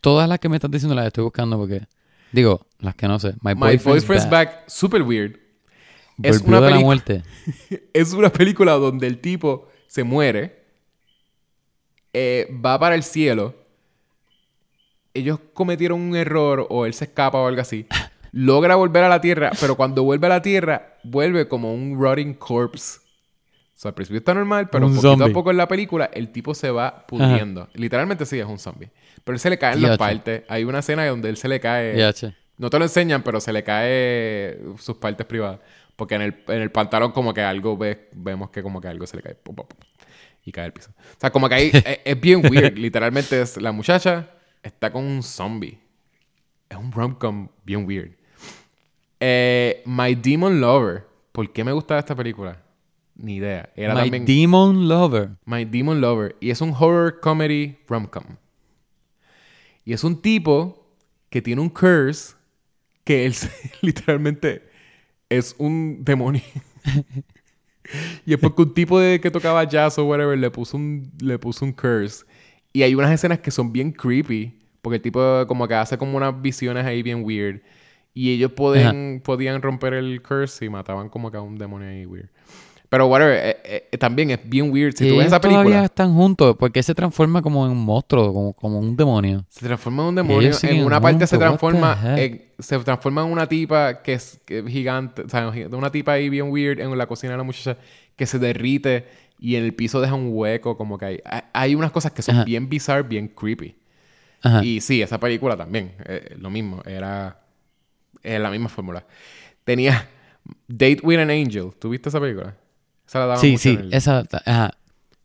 Todas las que me estás diciendo las estoy buscando porque digo, las que no sé. My, My Boyfriend's, Boyfriend's Back. Back. Super weird. Es una de la muerte. Es una película donde el tipo se muere. eh, va para el cielo. Ellos cometieron un error o él se escapa o algo así. Logra volver a la tierra, pero cuando vuelve a la tierra, vuelve como un rotting corpse. O sea, al principio está normal, pero Un poquito zombie. a poco en la película el tipo se va pudriendo. Literalmente sí es un zombie. Pero él se le caen las Diache. partes. Hay una escena donde él se le cae. Ya, che. No te lo enseñan, pero se le cae sus partes privadas. Porque en el, en el pantalón como que algo ve, vemos que como que algo se le cae. pum, pum, pum, y cae al piso. O sea, como que ahí es, es bien weird. Literalmente es la muchacha está con un zombie. Es un rom-com bien weird. Eh, My Demon Lover. ¿Por qué me gustaba esta película? Ni idea. Era My también Demon Lover. My Demon Lover. Y es un horror comedy rom-com. Y es un tipo que tiene un curse que él literalmente es un demonio. y es porque un tipo de que tocaba jazz o whatever le puso un, le puso un curse. Y hay unas escenas que son bien creepy. Porque el tipo como que hace como unas visiones ahí bien weird. Y ellos podían, podían romper el curse y mataban como que a un demonio ahí weird. Pero whatever, eh, eh, también es bien weird. Si tú ves esa película... todavía están juntos porque se transforma como en un monstruo, como, como un demonio. Se transforma en un demonio. En una parte se juntos, transforma. en- se transforma en una tipa que es, que es gigante. O sea, una tipa ahí bien weird en la cocina de la muchacha que se derrite y en el piso deja un hueco. Como que hay, hay- unas cosas que son Ajá. bien bizarre, bien creepy. Ajá. Y sí, esa película también. eh, lo mismo. Era. eh, la misma fórmula. Tenía Date with an Angel. ¿Tú viste esa película? Esa la daban Sí, mucho sí, en el- esa, ajá.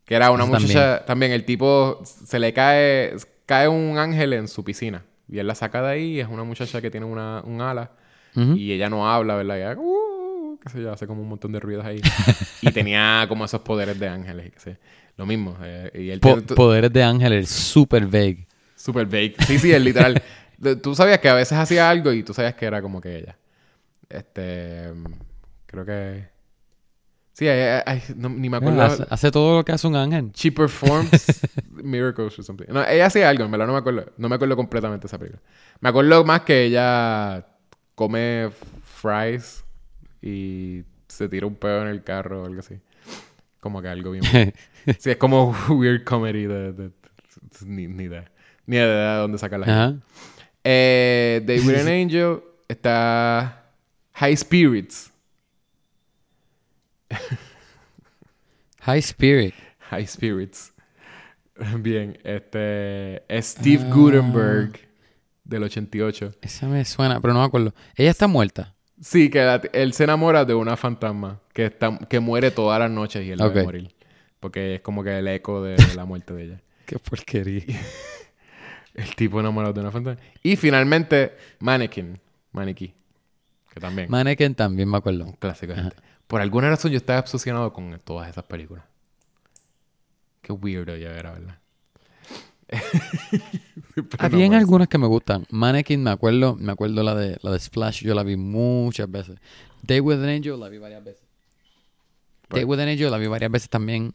Que era una esa muchacha también. el tipo se le cae cae un ángel en su piscina y él la saca de ahí, es una muchacha que tiene una, un ala Ujú. y ella no habla, ¿verdad? Ella, "Uh", qué sé yo, hace como un montón de ruidos ahí. y tenía como esos poderes de ángeles y qué sé. Lo mismo. eh, y él Po- poderes de ángeles, super vague. super vague. Sí, sí, es literal. Tú sabías que a veces hacía algo y tú sabías que era como que ella. Este, creo que Sí, ay, ay, ay, no- ni me acuerdo. Hace, hace todo lo que hace un ángel. She performs miracles or something. No, ella hacía algo, en verdad no me acuerdo. No me acuerdo completamente de esa película. Me acuerdo más que ella come fries y se tira un pedo en el carro o algo así. Como que algo bien. sí, es como weird comedy de, de- ni, ni idea. Ni idea de dónde sacar la gente. Ajá. Eh, David and Angel está High Spirits. High Spirit. High Spirits. Bien, este es Steve Gutenberg del 88. Esa me suena, pero no me acuerdo. Ella está muerta. Sí, que la- él se enamora de una fantasma que, está, que muere todas las noches y él debe Ok. morir. Porque es como que el eco de, la muerte de ella. Qué porquería. El tipo enamorado de una fantasma. Y finalmente, Mannequin. Maniquí. Que también. Mannequin también me acuerdo. un clásico, gente. Por alguna razón yo estaba obsesionado con todas esas películas. Qué weirdo ya era, ¿verdad? Habían no, algunas que me gustan. Mannequin, me acuerdo, me acuerdo la de la de Splash, yo la vi muchas veces. Day with an Angel la vi varias veces. Day with an Angel la vi varias veces también.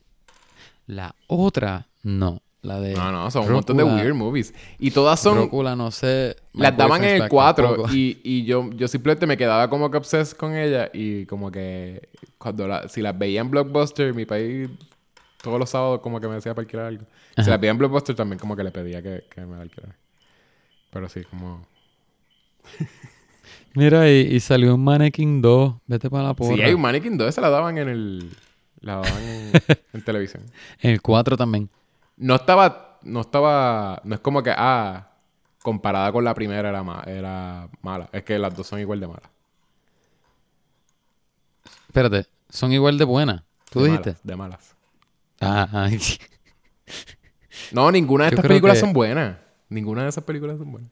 La otra, no. La de No, no, son un montón de weird movies. Y todas son... Rócula, no sé. Las daban en el Back 4 tampoco. y, y yo, yo simplemente me quedaba como que obsessed con ella y como que cuando la- si las veía en Blockbuster, mi país todos los sábados como que me decía para alquilar algo. Si las veía en Blockbuster también como que le pedía que, que me la alquilara. Pero sí, como... Mira, y, y salió un Mannequin 2. Vete para la porra. Sí, hay un Mannequin 2, se la daban en el... La daban en, en televisión. En el 4 también. No estaba... No estaba... No es como que... Ah... Comparada con la primera era, ma- era mala. Es que las dos son igual de malas. Espérate, son igual de buenas. ¿Tú De dijiste? malas, de malas. Ah, ay. No, ninguna de Yo estas películas que- son buenas. Ninguna de esas películas son buenas.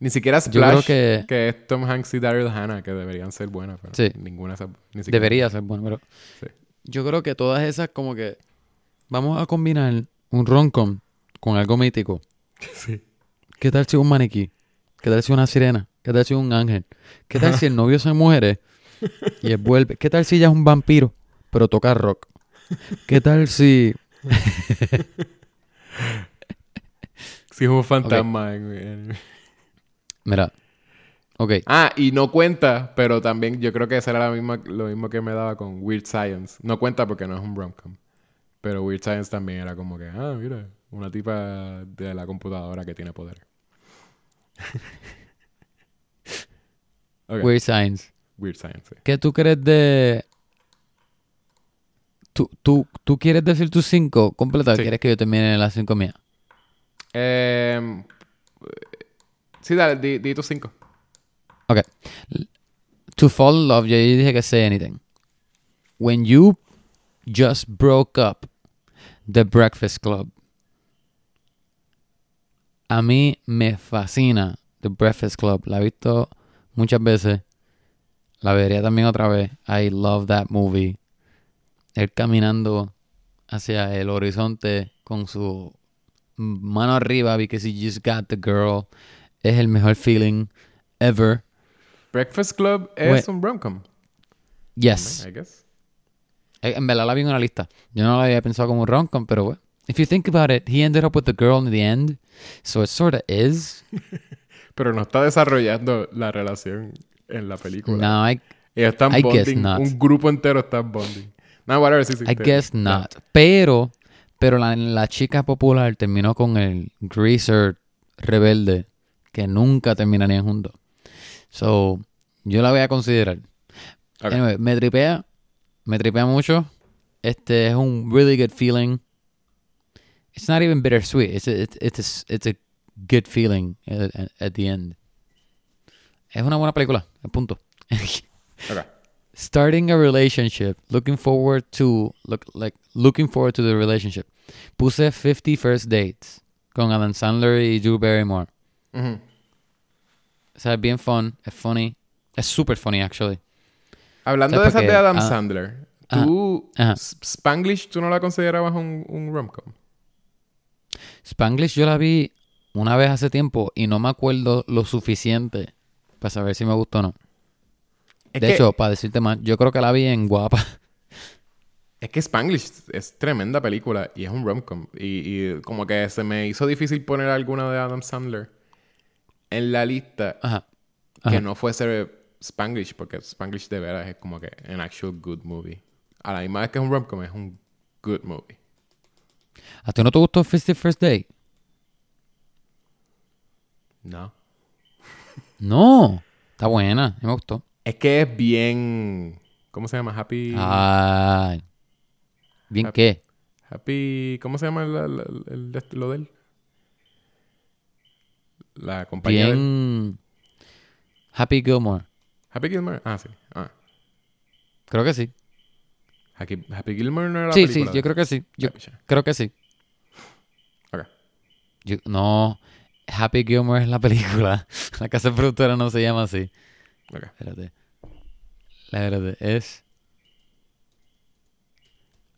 Ni siquiera Splash, que- que... es Tom Hanks y Daryl Hannah, que deberían ser buenas, pero Sí. ninguna de esas... Ni siquiera. Debería ser bueno, pero Sí. yo creo que todas esas como que vamos a combinar un roncom con algo mítico. Sí. ¿Qué tal si un maniquí? ¿Qué tal si una sirena? ¿Qué tal si un ángel? ¿Qué tal si el novio se muere y él vuelve? ¿Qué tal si ella es un vampiro pero toca rock? ¿Qué tal si Sí, es un fantasma. en- Mira, ok, Ah, y no cuenta, pero también yo creo que esa era la misma, lo mismo que me daba con Weird Science. No cuenta porque no es un rom-com. Pero Weird Science también era como que, ah, mira, una tipa de la computadora que tiene poder. Weird Science. Weird Science, sí. ¿Qué tú crees de... ¿Tú, tú, tú quieres decir tus cinco completas? Sí. ¿Quieres que yo termine las cinco mías? Em, sí, dale, di, di tus cinco. Ok. To fall in love, yo dije que say anything. When you just broke up, The Breakfast Club. A mí me fascina The Breakfast Club. La he visto muchas veces. La vería también otra vez. I love that movie. Él caminando hacia el horizonte con su mano arriba because he just got the girl. Es el mejor feeling ever. Breakfast Club es Wait. un rom-com. Yes. I guess. Eh, En verdad la vi en una lista. Yo no la había pensado como un rom-com, pero bueno. If you think about it, he ended up with the girl in the end. So it sort of is. Pero no está desarrollando la relación en la película. No, I, Ellos están I guess bonding. not. Un grupo entero está bonding. No, whatever, sí, sí. I guess not. Pero, pero la, la chica popular terminó con el greaser rebelde que nunca terminarían juntos. So, yo la voy a considerar. Anyway, me tripea. Me tripea mucho. Este es un really good feeling. It's not even bittersweet. It's a, it's, it's a, it's a good feeling at, at- the end. Es una buena película. El punto. Ok. starting a relationship, looking forward to look like looking forward to the relationship. Puse 50 first dates con Adam Sandler y Drew Barrymore. Ujú. O sea, es bien fun, es funny, es super funny actually. Hablando de ¿Sabes esas de? Adam Ah. Sandler, Ajá. ¿tú Ajá. Spanglish tú no la considerabas un, un rom-com? Spanglish yo la vi una vez hace tiempo y no me acuerdo lo suficiente para saber si me gustó o no. Es de que, hecho, para decirte más, yo creo que la vi en Guapa. es que Spanglish es tremenda película y es un rom-com. Y, y como que se me hizo difícil poner alguna de Adam Sandler en la lista Ajá. que no fuese Spanglish, porque Spanglish de veras es como que an actual good movie. A la misma vez que es un rom-com, es un good movie. ¿A ti no te gustó Fifty First Day? No. No. Está buena, me gustó. Es que es bien. ¿Cómo se llama? Happy. Ay. ¿Bien Happy- qué? Happy. ¿Cómo se llama el, el- el- lo de él? La compañía de él. Happy Gilmore. Happy Gilmore. Ah, sí. Ah. Creo que sí. Happy, Happy Gilmore no era la Sí, sí, yo de- creo que sí. Yo Ah, creo que sí. Ok. Yo- no, Happy Gilmore es la película. La casa productora no se llama así. Ok. Espérate. La verdad es.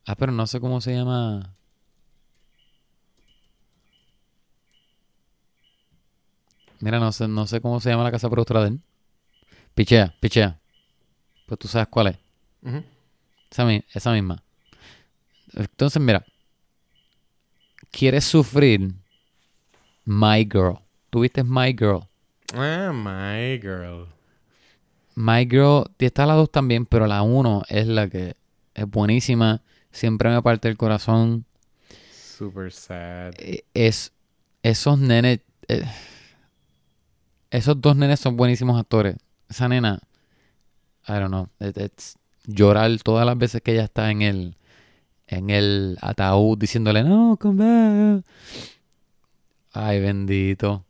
Ah, pero no sé cómo se llama. Mira, no sé, no sé cómo se llama la casa productora de él. Pichea, pichea. Pues tú sabes cuál es. Esa, mi- esa misma. Entonces, mira. ¿Quieres sufrir? My Girl. ¿Tuviste My Girl? Ah, my girl. My Girl, y está la 2 también, pero la 1 es la que es buenísima. Siempre me parte el corazón. Super sad. Eh, Es, esos nenes, eh, esos dos nenes son buenísimos actores. Esa nena, I don't know, it- it's llorar todas las veces que ella está en el, en el ataúd diciéndole, no, come back. Ay, bendito.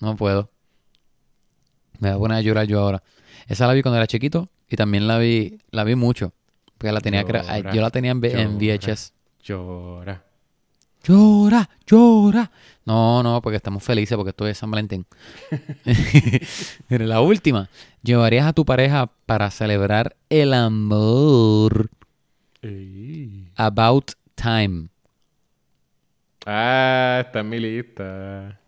No puedo. Me voy a poner a llorar yo ahora. Esa la vi cuando era chiquito y también la vi, la vi mucho. Porque la tenía, Llora, yo la tenía en, V- en llora. VHS. Llora. Llora, llora. No, no, porque estamos felices porque esto es San Valentín. Pero la última. ¿Llevarías a tu pareja para celebrar el amor? Ey. About time. Ah, está en mi lista.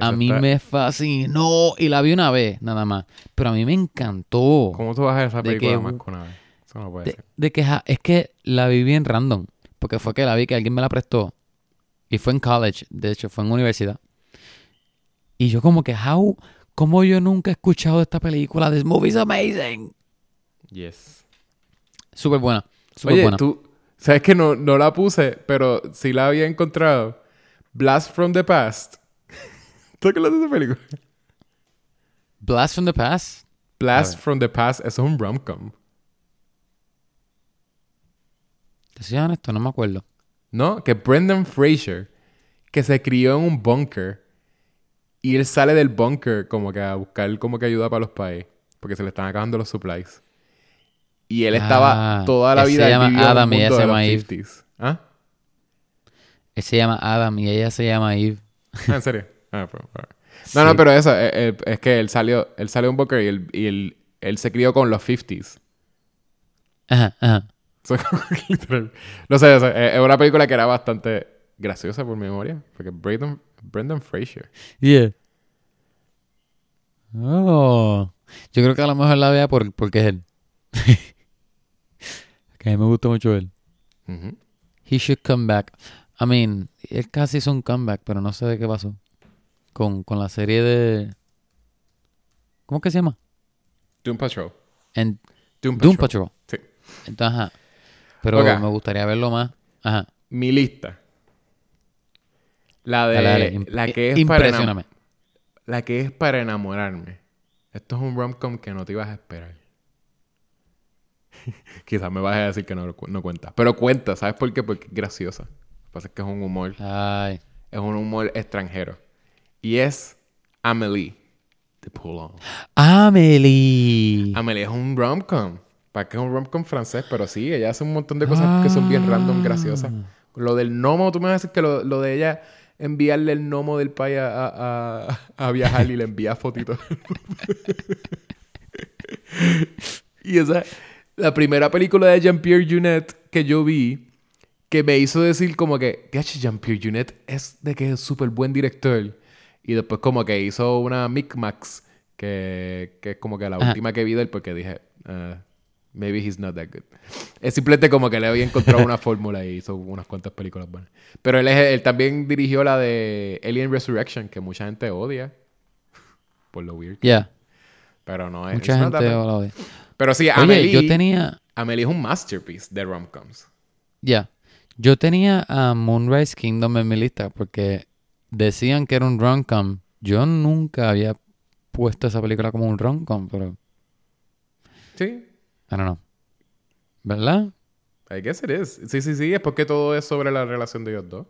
A mí está- me fascinó. Y la vi una vez, nada más. Pero a mí me encantó. ¿Cómo tú vas a ver esa película que- más que una vez? Eso no puede De, ser. de que es que la vi bien random. Porque fue que la vi que alguien me la prestó. Y fue en college. De hecho, fue en universidad. Y yo como que, how, ¿cómo yo nunca he escuchado esta película? This movie is amazing. Yes. Súper buena. Súper Oye, buena. tú, sabes que no, no la puse, pero sí la había encontrado. Blast from the Past. ¿Tú qué de esa película? Blast from the Past. Blast from the Past eso es un rom-com. Te soy honesto, no me acuerdo. ¿No? Que Brendan Fraser, que se crió en un bunker, y él sale del bunker como que a buscar como que ayuda para los países, porque se le están acabando los supplies. Y él estaba Ah, toda la se vida llama vivió en un Adam y ella mundo se llama Eve. 50s. ¿Ah? Él se llama Adam y ella se llama Eve. Ah, ¿En serio? Ah, pues, alright. No, no, pero eso, eh, eh, es que él salió, él salió de un bunker y, él, y él, él se crió con los 50s. Ajá, ajá. Literal. No sé, o sea, eh, es una película que era bastante graciosa por mi memoria. Porque Brendan, Brendan Fraser. Yeah. Oh. Yo creo que a lo mejor la vea por, porque es él. que a mí me gusta mucho él. He should come back. I mean, él casi hizo un comeback, pero no sé de qué pasó. Con, con la serie de... ¿Cómo que se llama? Doom Patrol. En Doom Patrol. Doom Patrol. Sí. Entonces, ajá. Pero me gustaría verlo más. Ajá. Mi lista. La de... Dale, dale. Im- La que es para enam- Impresióname. La que es para enamorarme. Esto es un rom-com que no te ibas a esperar. Quizás me vas a decir que no, no cuenta. Pero cuenta, ¿sabes por qué? Porque es graciosa. Lo que pasa es que es un humor... Ay. Es un humor extranjero. Y es Amelie de Pull On. Amelie. Amelie es un rom-com. Para que es un rom-com francés, pero sí, ella hace un montón de cosas que son bien random, graciosas. Ah. Lo del gnomo, tú me vas a decir que lo, lo de ella enviarle el gnomo del país a, a, viajar y le envía fotitos. y esa, la primera película de Jean-Pierre Junet que yo vi, que me hizo decir como que, "Diache, Jean-Pierre Junet es de que es súper buen director. Y después como que hizo una Micmax, que, que es como que la Ajá. última que vi de él, porque dije, "Ah, maybe he's not that good. Es simplemente como que le había encontrado una fórmula y hizo unas cuantas películas buenas. Pero él, es- él también dirigió la de Alien Resurrection, que mucha gente odia. Por lo weird. Ya. Pero no es... Mucha gente la odia. Pero sí, Oye, Amelie, yo tenía... Amelie es un masterpiece de rom-coms. Ya. Yo tenía a Moonrise Kingdom en mi lista porque decían que era un rom-com. Yo nunca había puesto esa película como un rom-com, pero... Sí, I don't know. ¿Verdad? I guess it is. Sí, sí, sí, es porque todo es sobre la relación de ellos dos.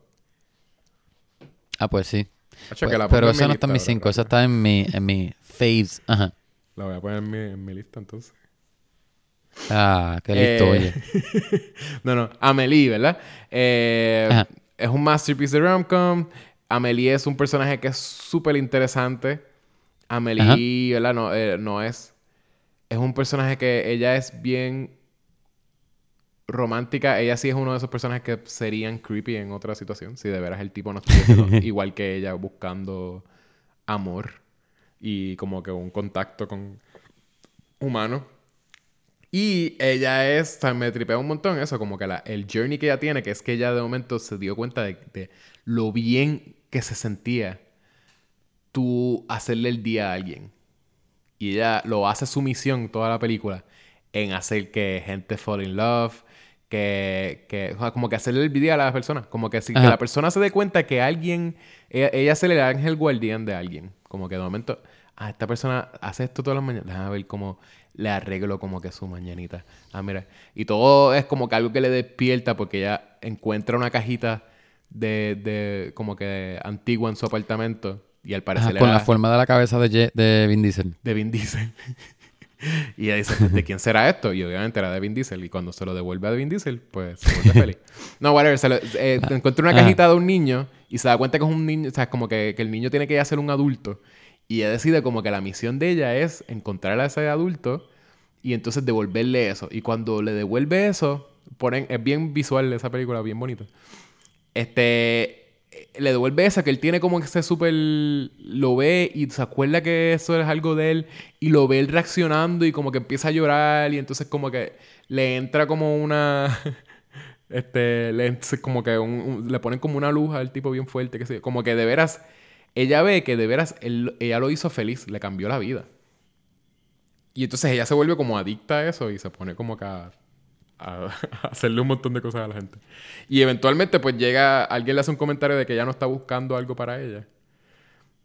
Ah, pues sí. Pues- la pero esa mi no está en ahora, cinco, esa rápido. está en mi, en mi faves. Ajá. La voy a poner en mi, en mi lista entonces. Ah, qué listo, Eh, oye. no, no. Amelie, ¿verdad? Eh, Ajá. es un masterpiece de rom-com. Amelie es un personaje que es súper interesante. Amelie, ¿verdad? No, eh, no es... Es un personaje que ella es bien romántica. Ella sí es uno de esos personajes que serían creepy en otra situación. Si de veras el tipo no estuviese igual que ella buscando amor y como que un contacto con humano. Y ella es, o sea, me tripea un montón eso, como que la, el journey que ella tiene, que es que ella de momento se dio cuenta de, de lo bien que se sentía tú hacerle el día a alguien. Y ella lo hace su misión toda la película en hacer que gente fall in love, que, que o sea, como que hacerle el día a las personas, como que si que la persona se dé cuenta que alguien, ella, ella se le ángel guardián de alguien, como que de momento, ah, esta persona hace esto todas las mañanas, déjame ver cómo le arreglo como que su mañanita. Ah, mira, y todo es como que algo que le despierta porque ella encuentra una cajita de, de como que antigua en su apartamento y al parecer Ajá, con era- la forma de la cabeza de, Je- de Vin Diesel. de Vin Diesel. y ella dice, pues, ¿de quién será esto? Y obviamente era de Vin Diesel. Y cuando se lo devuelve a Vin Diesel, pues se vuelve feliz. No, whatever. Se lo- eh, encuentra una Ajá. cajita de un niño y se da cuenta que es un niño, o sea, como que, que el niño tiene que ya ser un adulto. Y ella decide como que la misión de ella es encontrar a ese adulto y entonces devolverle eso. Y cuando le devuelve eso, ponen, es bien visual esa película, bien bonita. Este, le devuelve eso, que él tiene como ese súper, lo ve y se acuerda que eso es algo de él y lo ve él reaccionando y como que empieza a llorar y entonces como que le entra como una, este, le, como que le ponen como una luz al tipo bien fuerte, que yo. como que de veras, ella ve que de veras él- ella lo hizo feliz, le cambió la vida. Y entonces ella se vuelve como adicta a eso y se pone como que a, a- hacerle un montón de cosas a la gente. Y eventualmente pues llega, alguien le hace un comentario de que ella no está buscando algo para ella.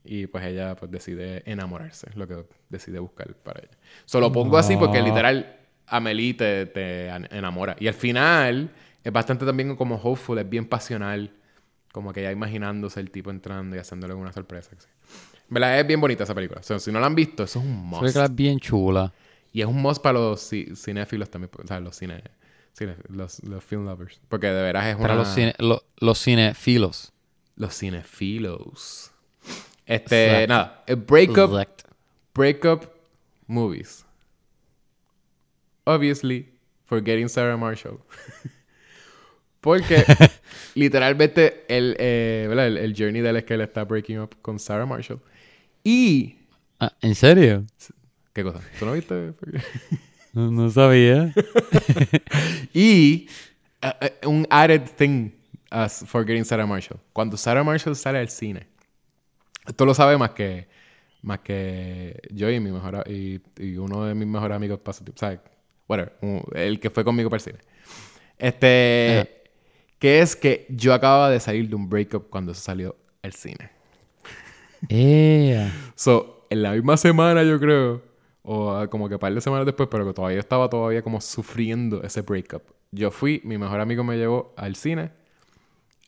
Y pues ella pues decide enamorarse, lo que decide buscar para ella. Solo pongo así porque literal Amelie te, te enamora. Y al final es bastante también como hopeful, es bien pasional. Como que ya imaginándose el tipo entrando y haciéndole una sorpresa. que sí. ¿Verdad? Es bien bonita esa película. O sea, si no la han visto, eso es un must. es bien chula. Y es un must para los ci- cinéfilos también. O sea, los cine... cine- los, los film lovers. Porque de veras es una... Para los, cine, lo- los cinefilos. Los cinefilos. Este, Exacto. nada. Breakup, Exacto. breakup movies. Obviously, forgetting Sarah Marshall. Porque literalmente el, eh, el, el journey de él es que él está breaking up con Sarah Marshall. Y... Ah, ¿En serio? ¿Qué cosa? ¿Tú no viste? No, no sabía. Y eh, un added thing as Forgetting Sarah Marshall. Cuando Sarah Marshall sale al cine, esto lo sabe más que más que yo y mi mejor y, y uno de mis mejores amigos pasatiempos, ¿sabes? Whatever, un- el que fue conmigo para el cine. Este, Ajá. que es que yo acababa de salir de un breakup cuando se salió al cine. Ea. So, en la misma semana, yo creo, o ah, como que un par de semanas después, pero que todavía estaba todavía como sufriendo ese breakup. Yo fui, mi mejor amigo me llevó al cine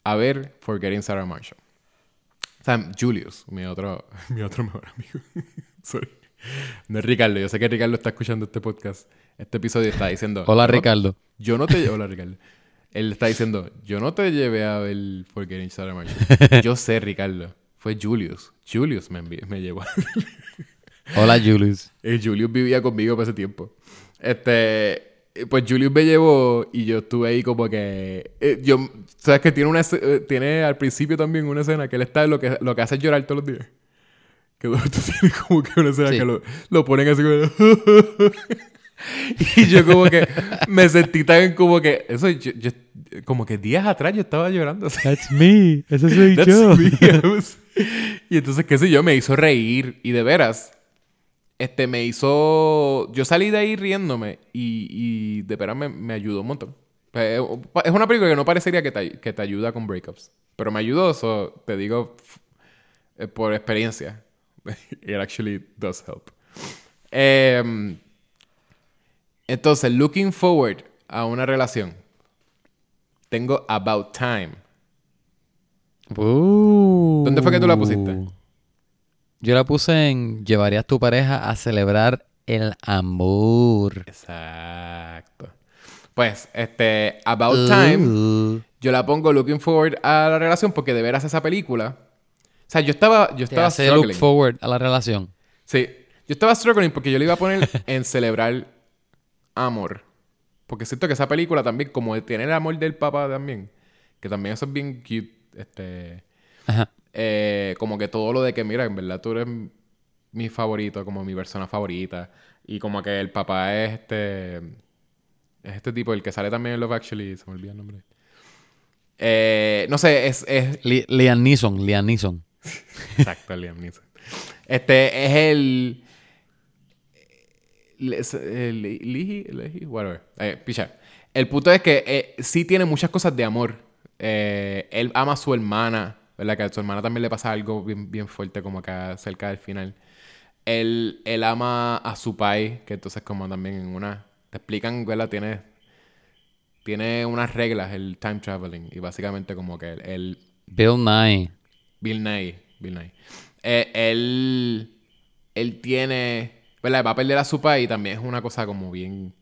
a ver Forgetting Sarah Marshall. Sea, Julius, mi otro, mi otro mejor amigo. Sorry. No es Ricardo, yo sé que Ricardo está escuchando este podcast. este episodio está diciendo... Hola, "Yo no- Ricardo. Yo no te... Hola, Ricardo. Él está diciendo, yo no te llevé a ver Forgetting Sarah Marshall. Yo sé, Ricardo. Fue Julius. Julius me, me llevó. Hola, Julius. Eh, Julius vivía conmigo por ese tiempo. Este... Pues Julius me llevó y yo estuve ahí como que... eh, yo... ¿Sabes que tiene una... eh, Tiene al principio también una escena que él está lo que, lo que hace es llorar todos los días. Que tú tienes como que una escena Sí. que lo, lo ponen así como... y yo como que me sentí tan como que... Eso yo, yo- como que días atrás yo estaba llorando así. That's me. Ese soy That's me. I was- y entonces, qué sé yo, me hizo reír. Y de veras, este, me hizo... Yo salí de ahí riéndome y, y de veras me, me ayudó un montón. Eh, Es una película que no parecería que te, que te ayuda con breakups. Pero me ayudó, so, te digo eh, por experiencia. It actually does help. Em, entonces, looking forward a una relación. Tengo About Time. ¿Dónde fue que tú la pusiste? Yo la puse en Llevarías tu pareja a celebrar el amor. Exacto. Pues, este, About Time, Uh, yo la pongo looking forward a la relación porque de veras esa película. O sea, yo estaba, yo te estaba hace look forward a la relación. Sí, yo estaba struggling porque yo le iba a poner en celebrar amor. Porque siento que esa película también, como tiene el amor del papá también, que también eso es bien cute, este, Ajá. Eh, como que todo lo de que, mira, en verdad tú eres mi favorito, como mi persona favorita, y como que el papá es este, es este tipo, el que sale también en Love Actually, se me olvida el nombre. Eh, no sé, es, es Li- Liam Neeson, Liam Neeson. Exacto, Liam Neeson. Este es el. Lihi, Lihi, whatever. Eh, picha. El punto es que eh, sí tiene muchas cosas de amor. Eh, él ama a su hermana, ¿verdad? Que a su hermana también le pasa algo bien, bien fuerte, como acá cerca del final. Él, él ama a su pai, que entonces, como también en una. Te explican, ¿verdad? Tiene. Tiene unas reglas, el time traveling. Y básicamente, como que él- Bill Nye. Bill Nye. Bill Nye. Eh, él, él tiene. ¿Verdad? Va a perder a su país y también es una cosa como bien.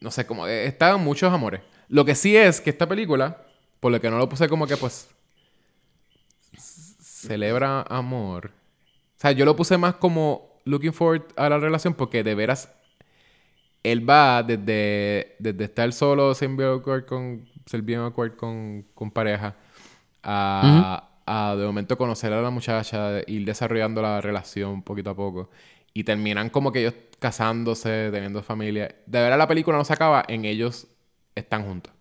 No sé, como. eh, Estaban muchos amores. Lo que sí es que esta película, por lo que no lo puse como que pues. Celebra amor. O sea, yo lo puse más como looking forward a la relación porque de veras. Él va desde, desde estar solo, ser bien con, ser bien awkward con, con pareja, a, a de momento conocer a la muchacha, ir desarrollando la relación poquito a poco. Y terminan como que ellos casándose, teniendo familia. De verdad la película no se acaba en ellos están juntos.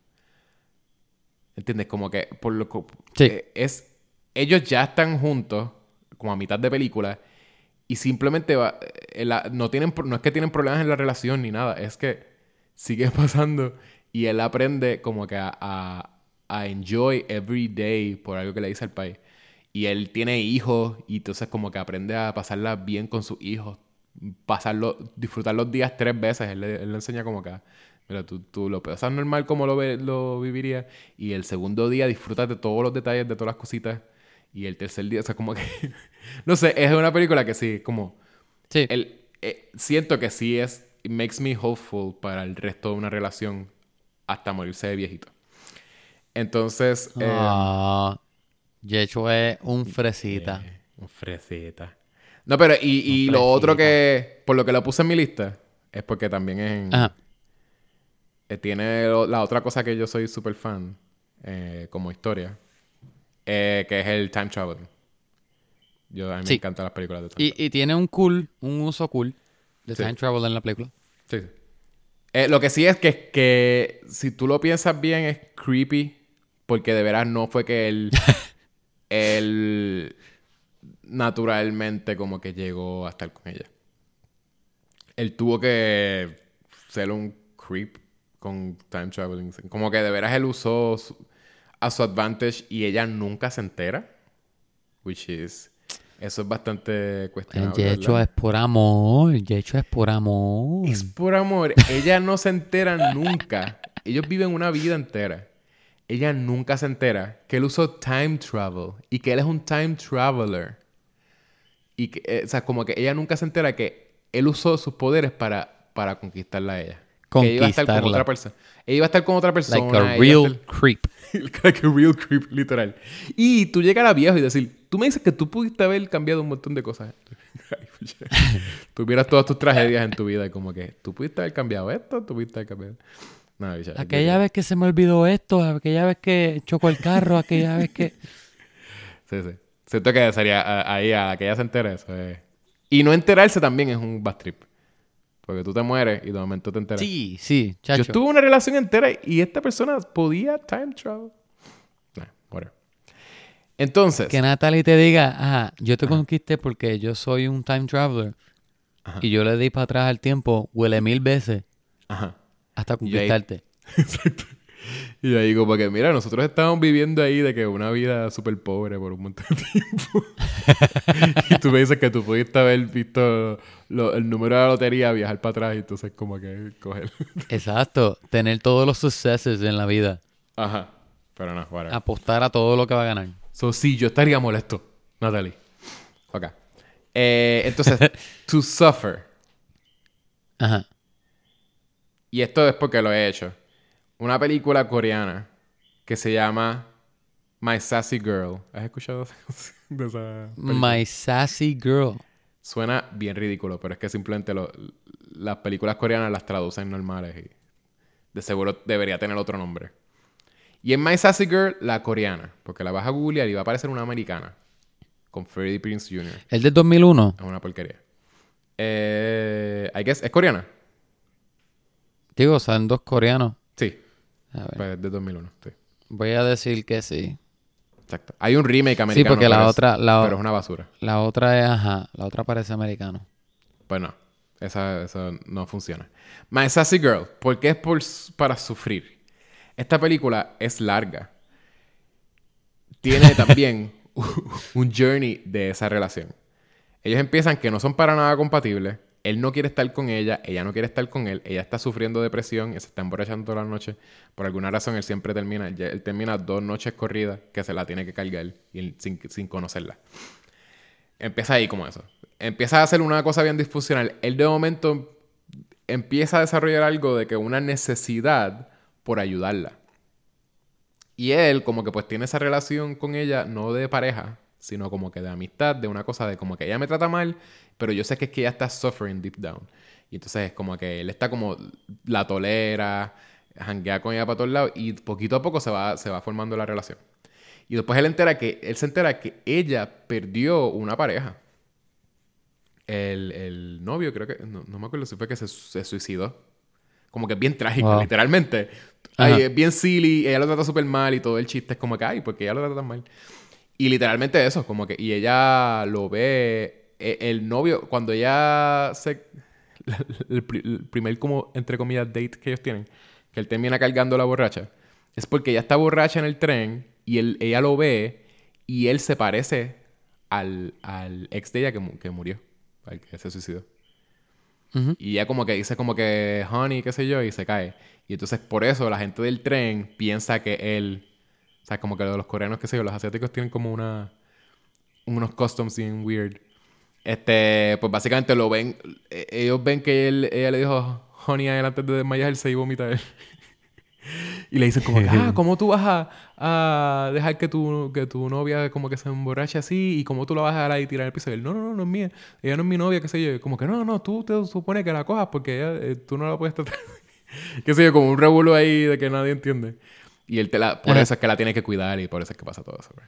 ¿Entiendes? Como que por lo que Sí. eh, es ellos ya están juntos como a mitad de película y simplemente va, eh, no tienen no es que tienen problemas en la relación ni nada, es que sigue pasando y él aprende como que a, a, enjoy every day por algo que le dice al país. Y él tiene hijos y entonces como que aprende a pasarla bien con sus hijos. Pasarlo, disfrutar los días tres veces. Él, le- enseña como que, mira, tú, tú lo pasas normal como lo, lo vivirías. Y el segundo día disfrutas de todos los detalles, de todas las cositas. Y el tercer día, o sea, como que... no sé, es una película que sí, como... Sí. El, eh, siento que sí es... It makes me hopeful para el resto de una relación hasta morirse de viejito. Entonces... eh, Ah, Yecho es un fresita. eh, un fresita. No, pero y, y lo otro que... Por lo que lo puse en mi lista es porque también es en- Ajá. eh, tiene lo- la otra cosa que yo soy súper fan como historia, eh, que es el time travel. Yo, a mí Sí. me encantan las películas de time Y, y tiene un cool, un uso cool de Sí. time travel en la película. Sí, sí. Eh, lo que sí es que, que si tú lo piensas bien es creepy porque de veras no fue que él, él naturalmente como que llegó a estar con ella. Él tuvo que ser un creep con time traveling. Como que de veras él usó su- a su advantage y ella nunca se entera. Which is... Eso es bastante El cuestionable. Yecho ¿verdad? es por amor. El Yecho es por amor. Es por amor. Ella no se entera nunca. Ellos viven una vida entera. Ella nunca se entera que él usó time travel y que él es un time traveler. Y que, eh, o sea, como que ella nunca se entera que él usó sus poderes para para conquistarla a ella. Que iba a estar con otra persona. Ella iba a estar con otra persona. Like a real creep. like a real creep, literal. Y tú llegar a viejo y decir, tú me dices que tú pudiste haber cambiado un montón de cosas. Tuvieras todas tus tragedias en tu vida y como que tú pudiste haber cambiado esto, tú pudiste haber cambiado. No, bicha, yo- Aquella vez que se me olvidó esto, aquella vez que chocó el carro, aquella vez que... Sí, sí. Siento que sería ahí a la que ella se entere eso. es- Y no enterarse también es un bad trip. Porque tú te mueres y de momento te enteras. Sí, sí, Yo chacho. estuve en una relación entera y esta persona podía time travel. Nah, whatever. Entonces, Que Natalie te diga, ajá, yo te conquisté porque yo soy un time traveler. Ajá. Y yo le di para atrás al tiempo, huele mil veces ajá. hasta conquistarte. Exacto. Y yo digo, porque mira, nosotros estábamos viviendo ahí de que una vida súper pobre por un montón de tiempo. y tú me dices que tú pudiste haber visto lo- el número de la lotería, viajar para atrás y entonces como que coger. Exacto, tener todos los sucesos en la vida. Ajá. Pero no, whatever. Apostar a todo lo que va a ganar. So, sí, yo estaría molesto, Natalie. Ok. Eh, entonces, to suffer. Ajá. Y esto es porque lo he hecho. Una película coreana que se llama My Sassy Girl. ¿Has escuchado de esa película? My Sassy Girl. Suena bien ridículo, pero es que simplemente lo- las películas coreanas las traducen normales y de seguro debería tener otro nombre. Y en My Sassy Girl, la coreana, porque la vas a googlear y va a aparecer una americana con Freddie Prince Jr. El del 2001. Es una porquería. Eh, I guess, ¿es coreana? Digo, son dos coreanos. Sí, A ver, pues es de 2001, sí. voy a decir que sí. Exacto. Hay un remake americano. porque la es- otra- la- pero es una basura. La otra es, ajá, la otra parece americano. Pues no. Esa, esa no funciona. My Sassy Girl. ¿Por qué es por, para sufrir? Esta película es larga. Tiene también un journey de esa relación. Ellos empiezan que no son para nada compatibles. Él no quiere estar con ella, ella no quiere estar con él, ella está sufriendo depresión se está emborrachando toda la noche. Por alguna razón él siempre termina, él termina dos noches corridas que se la tiene que cargar y sin, sin conocerla. Empieza ahí como eso. Empieza a hacer una cosa bien disfuncional. Él de momento empieza a desarrollar algo de que una necesidad por ayudarla. Y él como que pues tiene esa relación con ella, no de pareja, sino como que de amistad, de una cosa de como que ella me trata mal, pero yo sé que es que ella está suffering deep down. Y entonces es como que él está como la tolera, janguea con ella para todos lados y poquito a poco se va, se va formando la relación. Y después él entera que él se entera que ella perdió una pareja. El, el novio, creo que, no, no me acuerdo si fue que se, se suicidó. Como que es bien trágico, Wow. literalmente. Ay, es bien silly, ella lo trata súper mal y todo el chiste es como que, ay, porque ella lo trata tan mal. Y literalmente eso, como que, y ella lo ve, el novio, cuando ella se, el, pri- el primer como, entre comillas, date que ellos tienen, que él termina cargando la borracha, es porque ella está borracha en el tren y él, ella lo ve y él se parece al, al ex de ella que, mu- que murió, al que se suicidó. Y ella como que dice como que honey, qué sé yo, y se cae. Y entonces por eso la gente del tren piensa que él, o sea, como que los coreanos, qué sé yo, los asiáticos tienen como una, unos customs bien weird. Este, pues básicamente lo ven, eh, ellos ven que él, ella le dijo honey a él antes de desmayarse y vomita él. y le dicen como que, ah, ¿cómo tú vas a, a dejar que tu, que tu novia como que se emborrache así? ¿Y cómo tú la vas a dejar ahí tirar el piso? Y él, no, no, no, no es mía. Ella no es mi novia, qué sé yo. Y como que, no, no, tú te supone que la cojas porque ella, eh, tú no la puedes tratar. qué sé yo, como un revuelo ahí de que nadie entiende. Y él te la, por Ajá. eso es que la tiene que cuidar y por eso es que pasa todo eso. bro.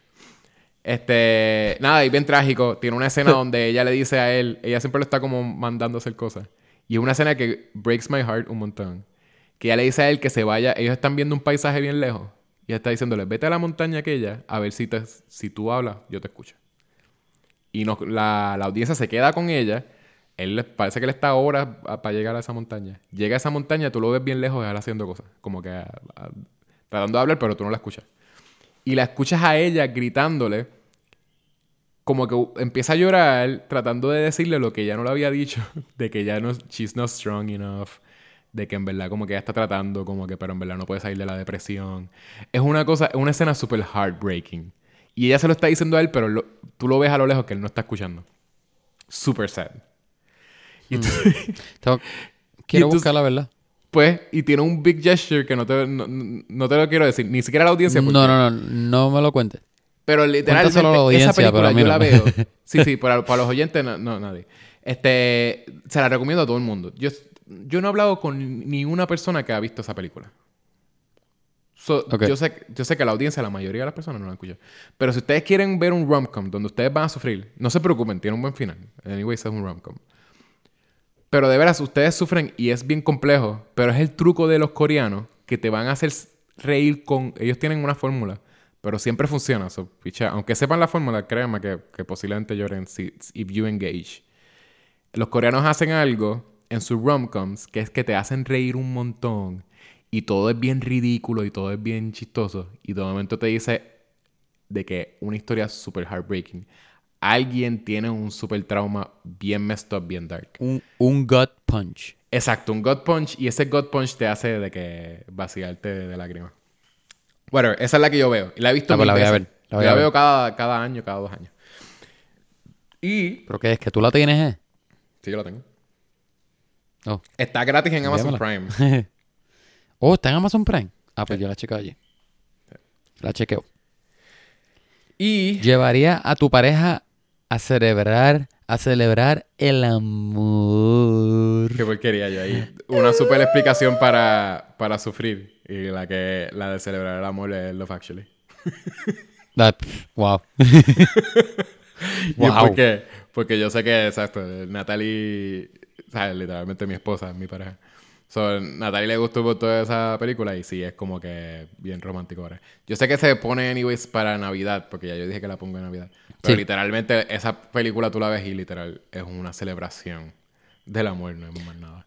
Este, nada, y bien trágico. Tiene una escena donde ella le dice a él, ella siempre lo está como mandando a hacer cosas. Y es una escena que breaks my heart un montón. Que ella le dice a él que se vaya, ellos están viendo un paisaje bien lejos. Y ella está diciéndole, vete a la montaña aquella, a ver si, te, si tú hablas, yo te escucho. Y no, la, la audiencia se queda con ella. Él le- parece que él está horas para llegar a esa montaña. Llega a esa montaña, tú lo ves bien lejos, él haciendo cosas. Como que a- a- tratando de hablar, pero tú no la escuchas. Y la escuchas a ella gritándole, como que empieza a llorar, tratando de decirle lo que ya no le había dicho, de que ya no, she's not strong enough, de que en verdad como que ella está tratando, como que, pero en verdad no puede salir de la depresión. Es una cosa, es una escena súper heartbreaking. Y ella se lo está diciendo a él, pero lo- tú lo ves a lo lejos que él no está escuchando. Super sad. Y entonces- Tengo, Quiero entonces- buscar la verdad. Pues, y tiene un big gesture que no te, no, no te lo quiero decir, ni siquiera a la audiencia. porque- No, no, no, no me lo cuentes. Pero literalmente la esa película yo no. la veo. Sí, sí, para, para los oyentes no, no, nadie. Este, se la recomiendo a todo el mundo. Yo, yo no he hablado con ni una persona que ha visto esa película. So, Ok. yo, sé, yo sé que la audiencia, la mayoría de las personas no la escuchan. Pero si ustedes quieren ver un rom-com donde ustedes van a sufrir, no se preocupen, tiene un buen final. Anyways, es un rom-com. Pero de veras, ustedes sufren y es bien complejo. Pero es el truco de los coreanos que te van a hacer reír con... Ellos tienen una fórmula, pero siempre funciona. So, picha, aunque sepan la fórmula, créanme que, que posiblemente lloren si if you engage. Los coreanos hacen algo en sus rom-coms que es que te hacen reír un montón y todo es bien ridículo y todo es bien chistoso. Y de momento te dice de que una historia super heartbreaking. Alguien tiene un super trauma bien messed up, bien dark. Un, un gut punch. Exacto, un gut punch. Y ese gut punch te hace de que vaciarte de lágrimas. Bueno, esa es la que yo veo. Y la he visto Ah, pues mil la voy a ver, la voy la a ver. veo cada, cada año, cada dos años. Y... ¿Pero qué es? ¿Que tú la tienes, eh? Sí, yo la tengo. Oh. Está gratis en Amazon. Prime. oh, ¿está en Amazon Prime? Ah, pues yo la chequeo allí. La chequeo. Y... Llevaría a tu pareja a celebrar, a celebrar el amor. Qué porquería yo ahí. Una super explicación para, para sufrir. Y la que la de celebrar el amor es Love Actually. Pff, wow. ¿Y Wow. por qué? Porque yo sé que, exacto, Natalie, o sea, literalmente mi esposa, mi pareja. So, Natalie le gustó por toda esa película y sí, es como que bien romántico ahora. Yo sé que se pone anyways para Navidad, porque ya yo dije que la pongo en Navidad. Pero Sí. literalmente esa película tú la ves y literal es una celebración del amor, no es más nada.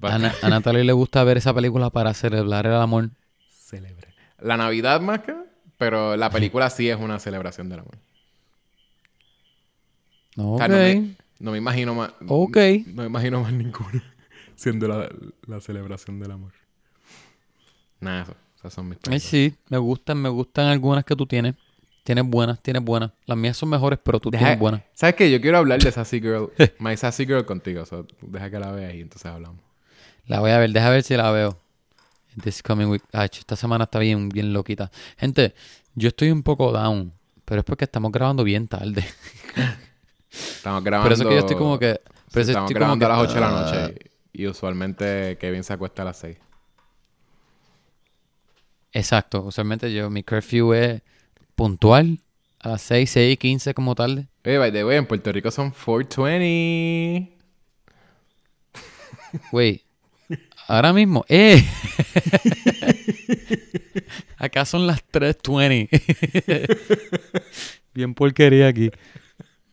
A, Na- a Natalie le gusta ver esa película para celebrar el amor. Celebre. La Navidad más que, pero la película sí es una celebración del amor. O Ok. sea, no, me, no me imagino más. Ok. No me imagino más ninguna siendo la, la celebración del amor. Nada, eso. Esas son mis películas. sí, me gustan, me gustan algunas que tú tienes. Tienes buenas, tienes buenas. Las mías son mejores, pero tú Deja- tienes buenas. ¿Sabes qué? Yo quiero hablar de Sassy Girl. My Sassy Girl contigo. deja que la veas y entonces hablamos. La voy a ver, deja ver si la veo. This coming week. Ay, ch, esta semana está bien, bien loquita. Gente, yo estoy un poco down, pero es porque estamos grabando bien tarde. Estamos grabando. Por eso que yo estoy como que. sí, Por eso estamos estoy como grabando que, a las 8 de la ah, noche. Y usualmente Kevin se acuesta a las 6. Exacto. Usualmente yo, mi curfew es puntual a las 6, 6 y 15 como tarde. Oye, by the way, en Puerto Rico son 420. Güey, ahora mismo, ¡eh! Acá son las 3.20. Bien porquería aquí.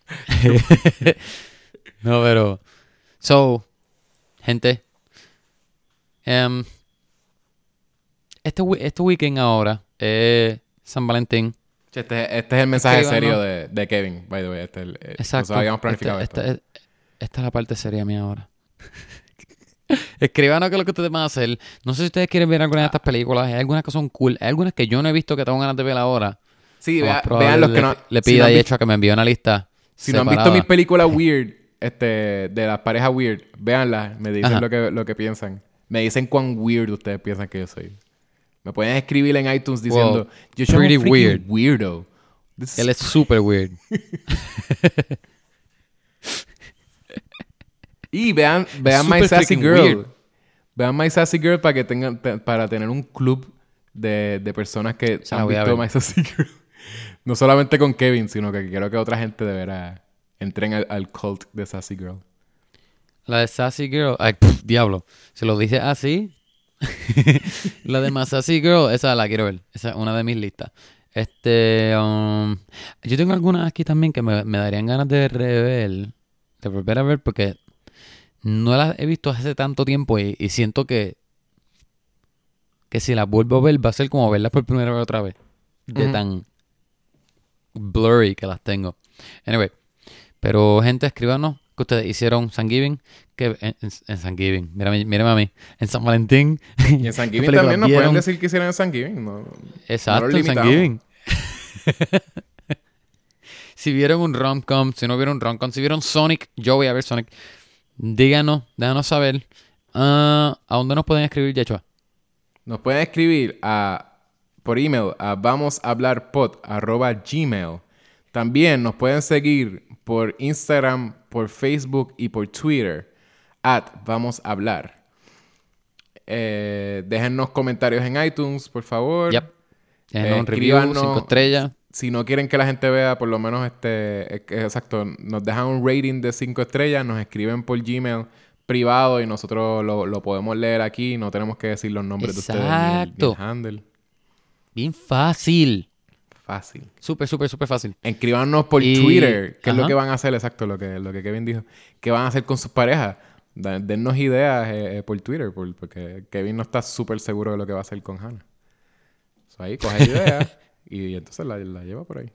no, pero... So, gente. em, este, este weekend ahora es San Valentín. Este, este es el mensaje Escríbanos. serio de, de Kevin, by the way. Este, es el- eh, Exacto. Nosotros habíamos planificado Este- esto. este- esta es la parte seria mía ahora. Escríbanos qué es lo que ustedes van a hacer. No sé si ustedes quieren ver alguna de estas películas. Hay algunas que son cool. Hay algunas que yo no he visto que tengo ganas de ver ahora. Sí, vea- vean los que no... Le si pida no hecho a que me envíe una lista. Si no han visto mis películas weird, este, de las parejas weird, véanlas, me dicen Ajá. lo que, lo que piensan. Me dicen cuán weird ustedes piensan que yo soy. Me pueden escribir en iTunes diciendo, Well, yo soy un weird. weirdo. This Él es súper weird. Y vean, vean My Sassy Girl. weird. Vean My Sassy Girl para que tengan te- para tener un club de, de personas que han visto. My Sassy Girl. No solamente con Kevin, sino que quiero que otra gente de veras entren al, al cult de Sassy Girl. La de Sassy Girl. Ay, pff, diablo. Se lo dice así. la de más Sassy Girl, esa la quiero ver. Esa es una de mis listas. Este. um, yo tengo algunas aquí también que me, me darían ganas de rever. De volver a ver porque no las he visto hace tanto tiempo y, y siento que. Que si las vuelvo a ver va a ser como verlas por primera vez otra vez. De tan blurry que las tengo. Anyway. Pero, gente, escríbanos que ustedes hicieron San Giving. Que en, San Giving. Mírame, mírame a mí. En San Valentín. Y en San ¿Qué Giving también nos pueden decir que hicieron en San Giving. No, Exacto, No en San. Giving. si vieron un rom-com, si no vieron un rom-com, si vieron Sonic, yo voy a ver Sonic. Díganos, déjanos saber. Ah, ¿A dónde nos pueden escribir, Yechua? Nos pueden escribir a, por email a vamoshablarpod.gmail. También nos pueden seguir por Instagram, por Facebook y por Twitter. At Vamos a Hablar. Eh, déjennos comentarios en iTunes, por favor. Yep. Déjenos Eh, un review, cinco estrellas. Si no quieren que la gente vea, por lo menos este, que- exacto, nos dejan un rating de 5 estrellas, nos escriben por Gmail privado y nosotros lo, lo podemos leer aquí. No tenemos que decir los nombres de ustedes ni el- ni el Exacto. handle. Bien fácil. Fácil. Súper, súper, súper fácil. Escríbanos por Y- Twitter, qué es lo que van a hacer, exacto, lo que, lo que Kevin dijo. ¿Qué van a hacer con sus parejas? Dennos ideas eh, eh, por Twitter, por- porque Kevin no está súper seguro de lo que va a hacer con Hannah. So, ahí coge ideas y entonces la, la lleva por ahí.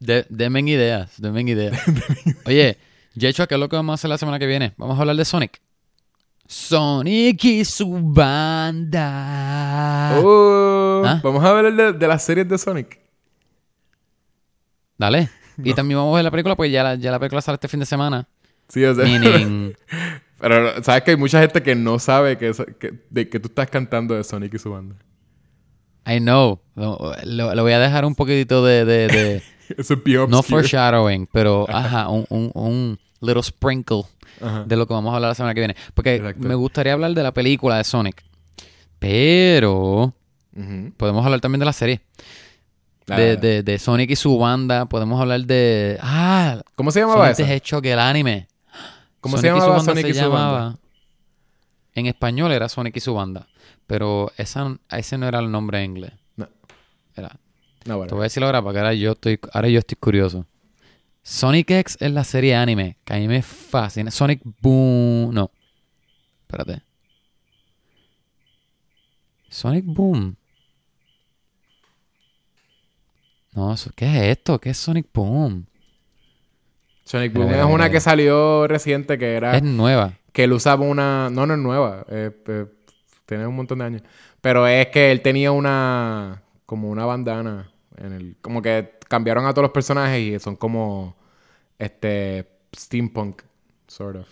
De, denme ideas, denme ideas. Oye, Yechua, ¿qué es lo que vamos a hacer la semana que viene? Vamos a hablar de Sonic. Sonic y su banda. Oh, ¿Ah? Vamos a hablar de, de las series de Sonic. Dale. Y también vamos a ver la película, pues ya la, ya la película sale este fin de semana. Sí, o sea. Meaning, Pero sabes que hay mucha gente que no sabe que, que- de que tú estás cantando de Sonic y su banda. I know. Lo, lo- lo voy a dejar un poquitito de... de, de- Eso es no foreshadowing, pero ajá, un, un, un little sprinkle Ajá. de lo que vamos a hablar la semana que viene. Porque Exacto. me gustaría hablar de la película de Sonic. Pero podemos hablar también de la serie. De, de, de Sonic y su banda. Podemos hablar de... Ah, ¿Cómo se llamaba Sonic the Hedgehog, el anime. ¿Cómo Sonic se y su llamaba Sonic se y su llamaba- banda? En español era Sonic y su banda. Pero esa, ese no era el nombre en inglés. No. Era, No, bueno. te voy a decir ahora porque ahora yo estoy, ahora yo estoy curioso. Sonic X es la serie anime que a mí me fascina. Sonic Boom. No. Espérate. Sonic Boom. No, ¿qué es esto? ¿Qué es Sonic Boom? Sonic Boom es mira, una que salió reciente que era... Es nueva. Que él usaba una... No, no es nueva. eh, eh, tiene un montón de años. Pero es que él tenía una... Como una bandana. En el, como que cambiaron a todos los personajes y son como... Este... Steampunk. Sort of.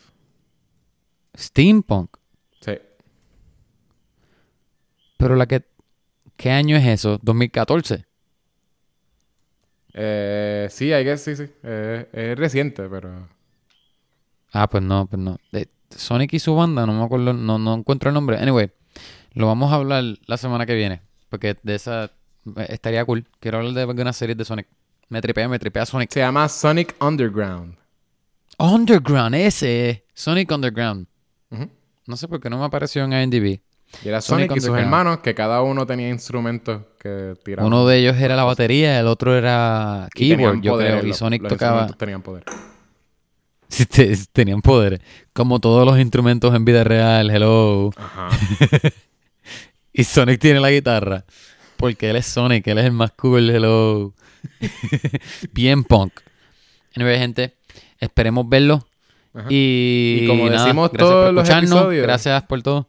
Steampunk. Sí. Pero la que... ¿Qué año es eso? ¿2014? Eh, sí, hay que... Sí, sí. Eh, es reciente, pero... Ah, pues no, pues no. De Sonic y su banda, no me acuerdo, no, no encuentro el nombre. Anyway, lo vamos a hablar la semana que viene. Porque de esa eh, estaría cool. Quiero hablar de algunas series de Sonic. Me tripea, me tripea Sonic. Se llama Sonic Underground. Underground, ese. Sonic Underground. No sé por qué no me apareció en IMDb. Y era Sonic Sonic, y sus hermanos, que cada uno tenía instrumentos que tiraban. Uno de ellos era la batería, el otro era Y keyboard, yo poderes, creo. Y los- Sonic los tocaba. instrumentos tenían poder. Sí, te- tenían poderes. Como todos los instrumentos en vida real, hello. Ajá. Y Sonic tiene la guitarra. Porque él es Sonic, él es el más cool, hello. Bien punk. Anyway, gente, esperemos verlo. Ajá. Y, Y como nada, decimos gracias todos por los episodios. Gracias por todo.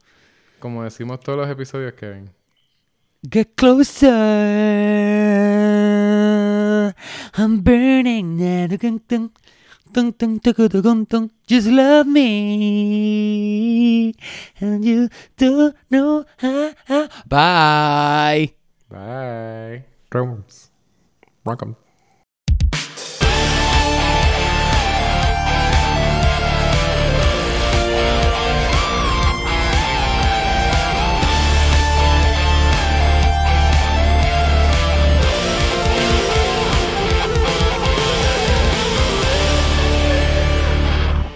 Como decimos todos los episodios, Kevin. Get closer. I'm burning. Dun. Just love me. And you don't know how. Bye. Bye. Drums. 'em.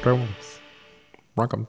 Jones. Welcome.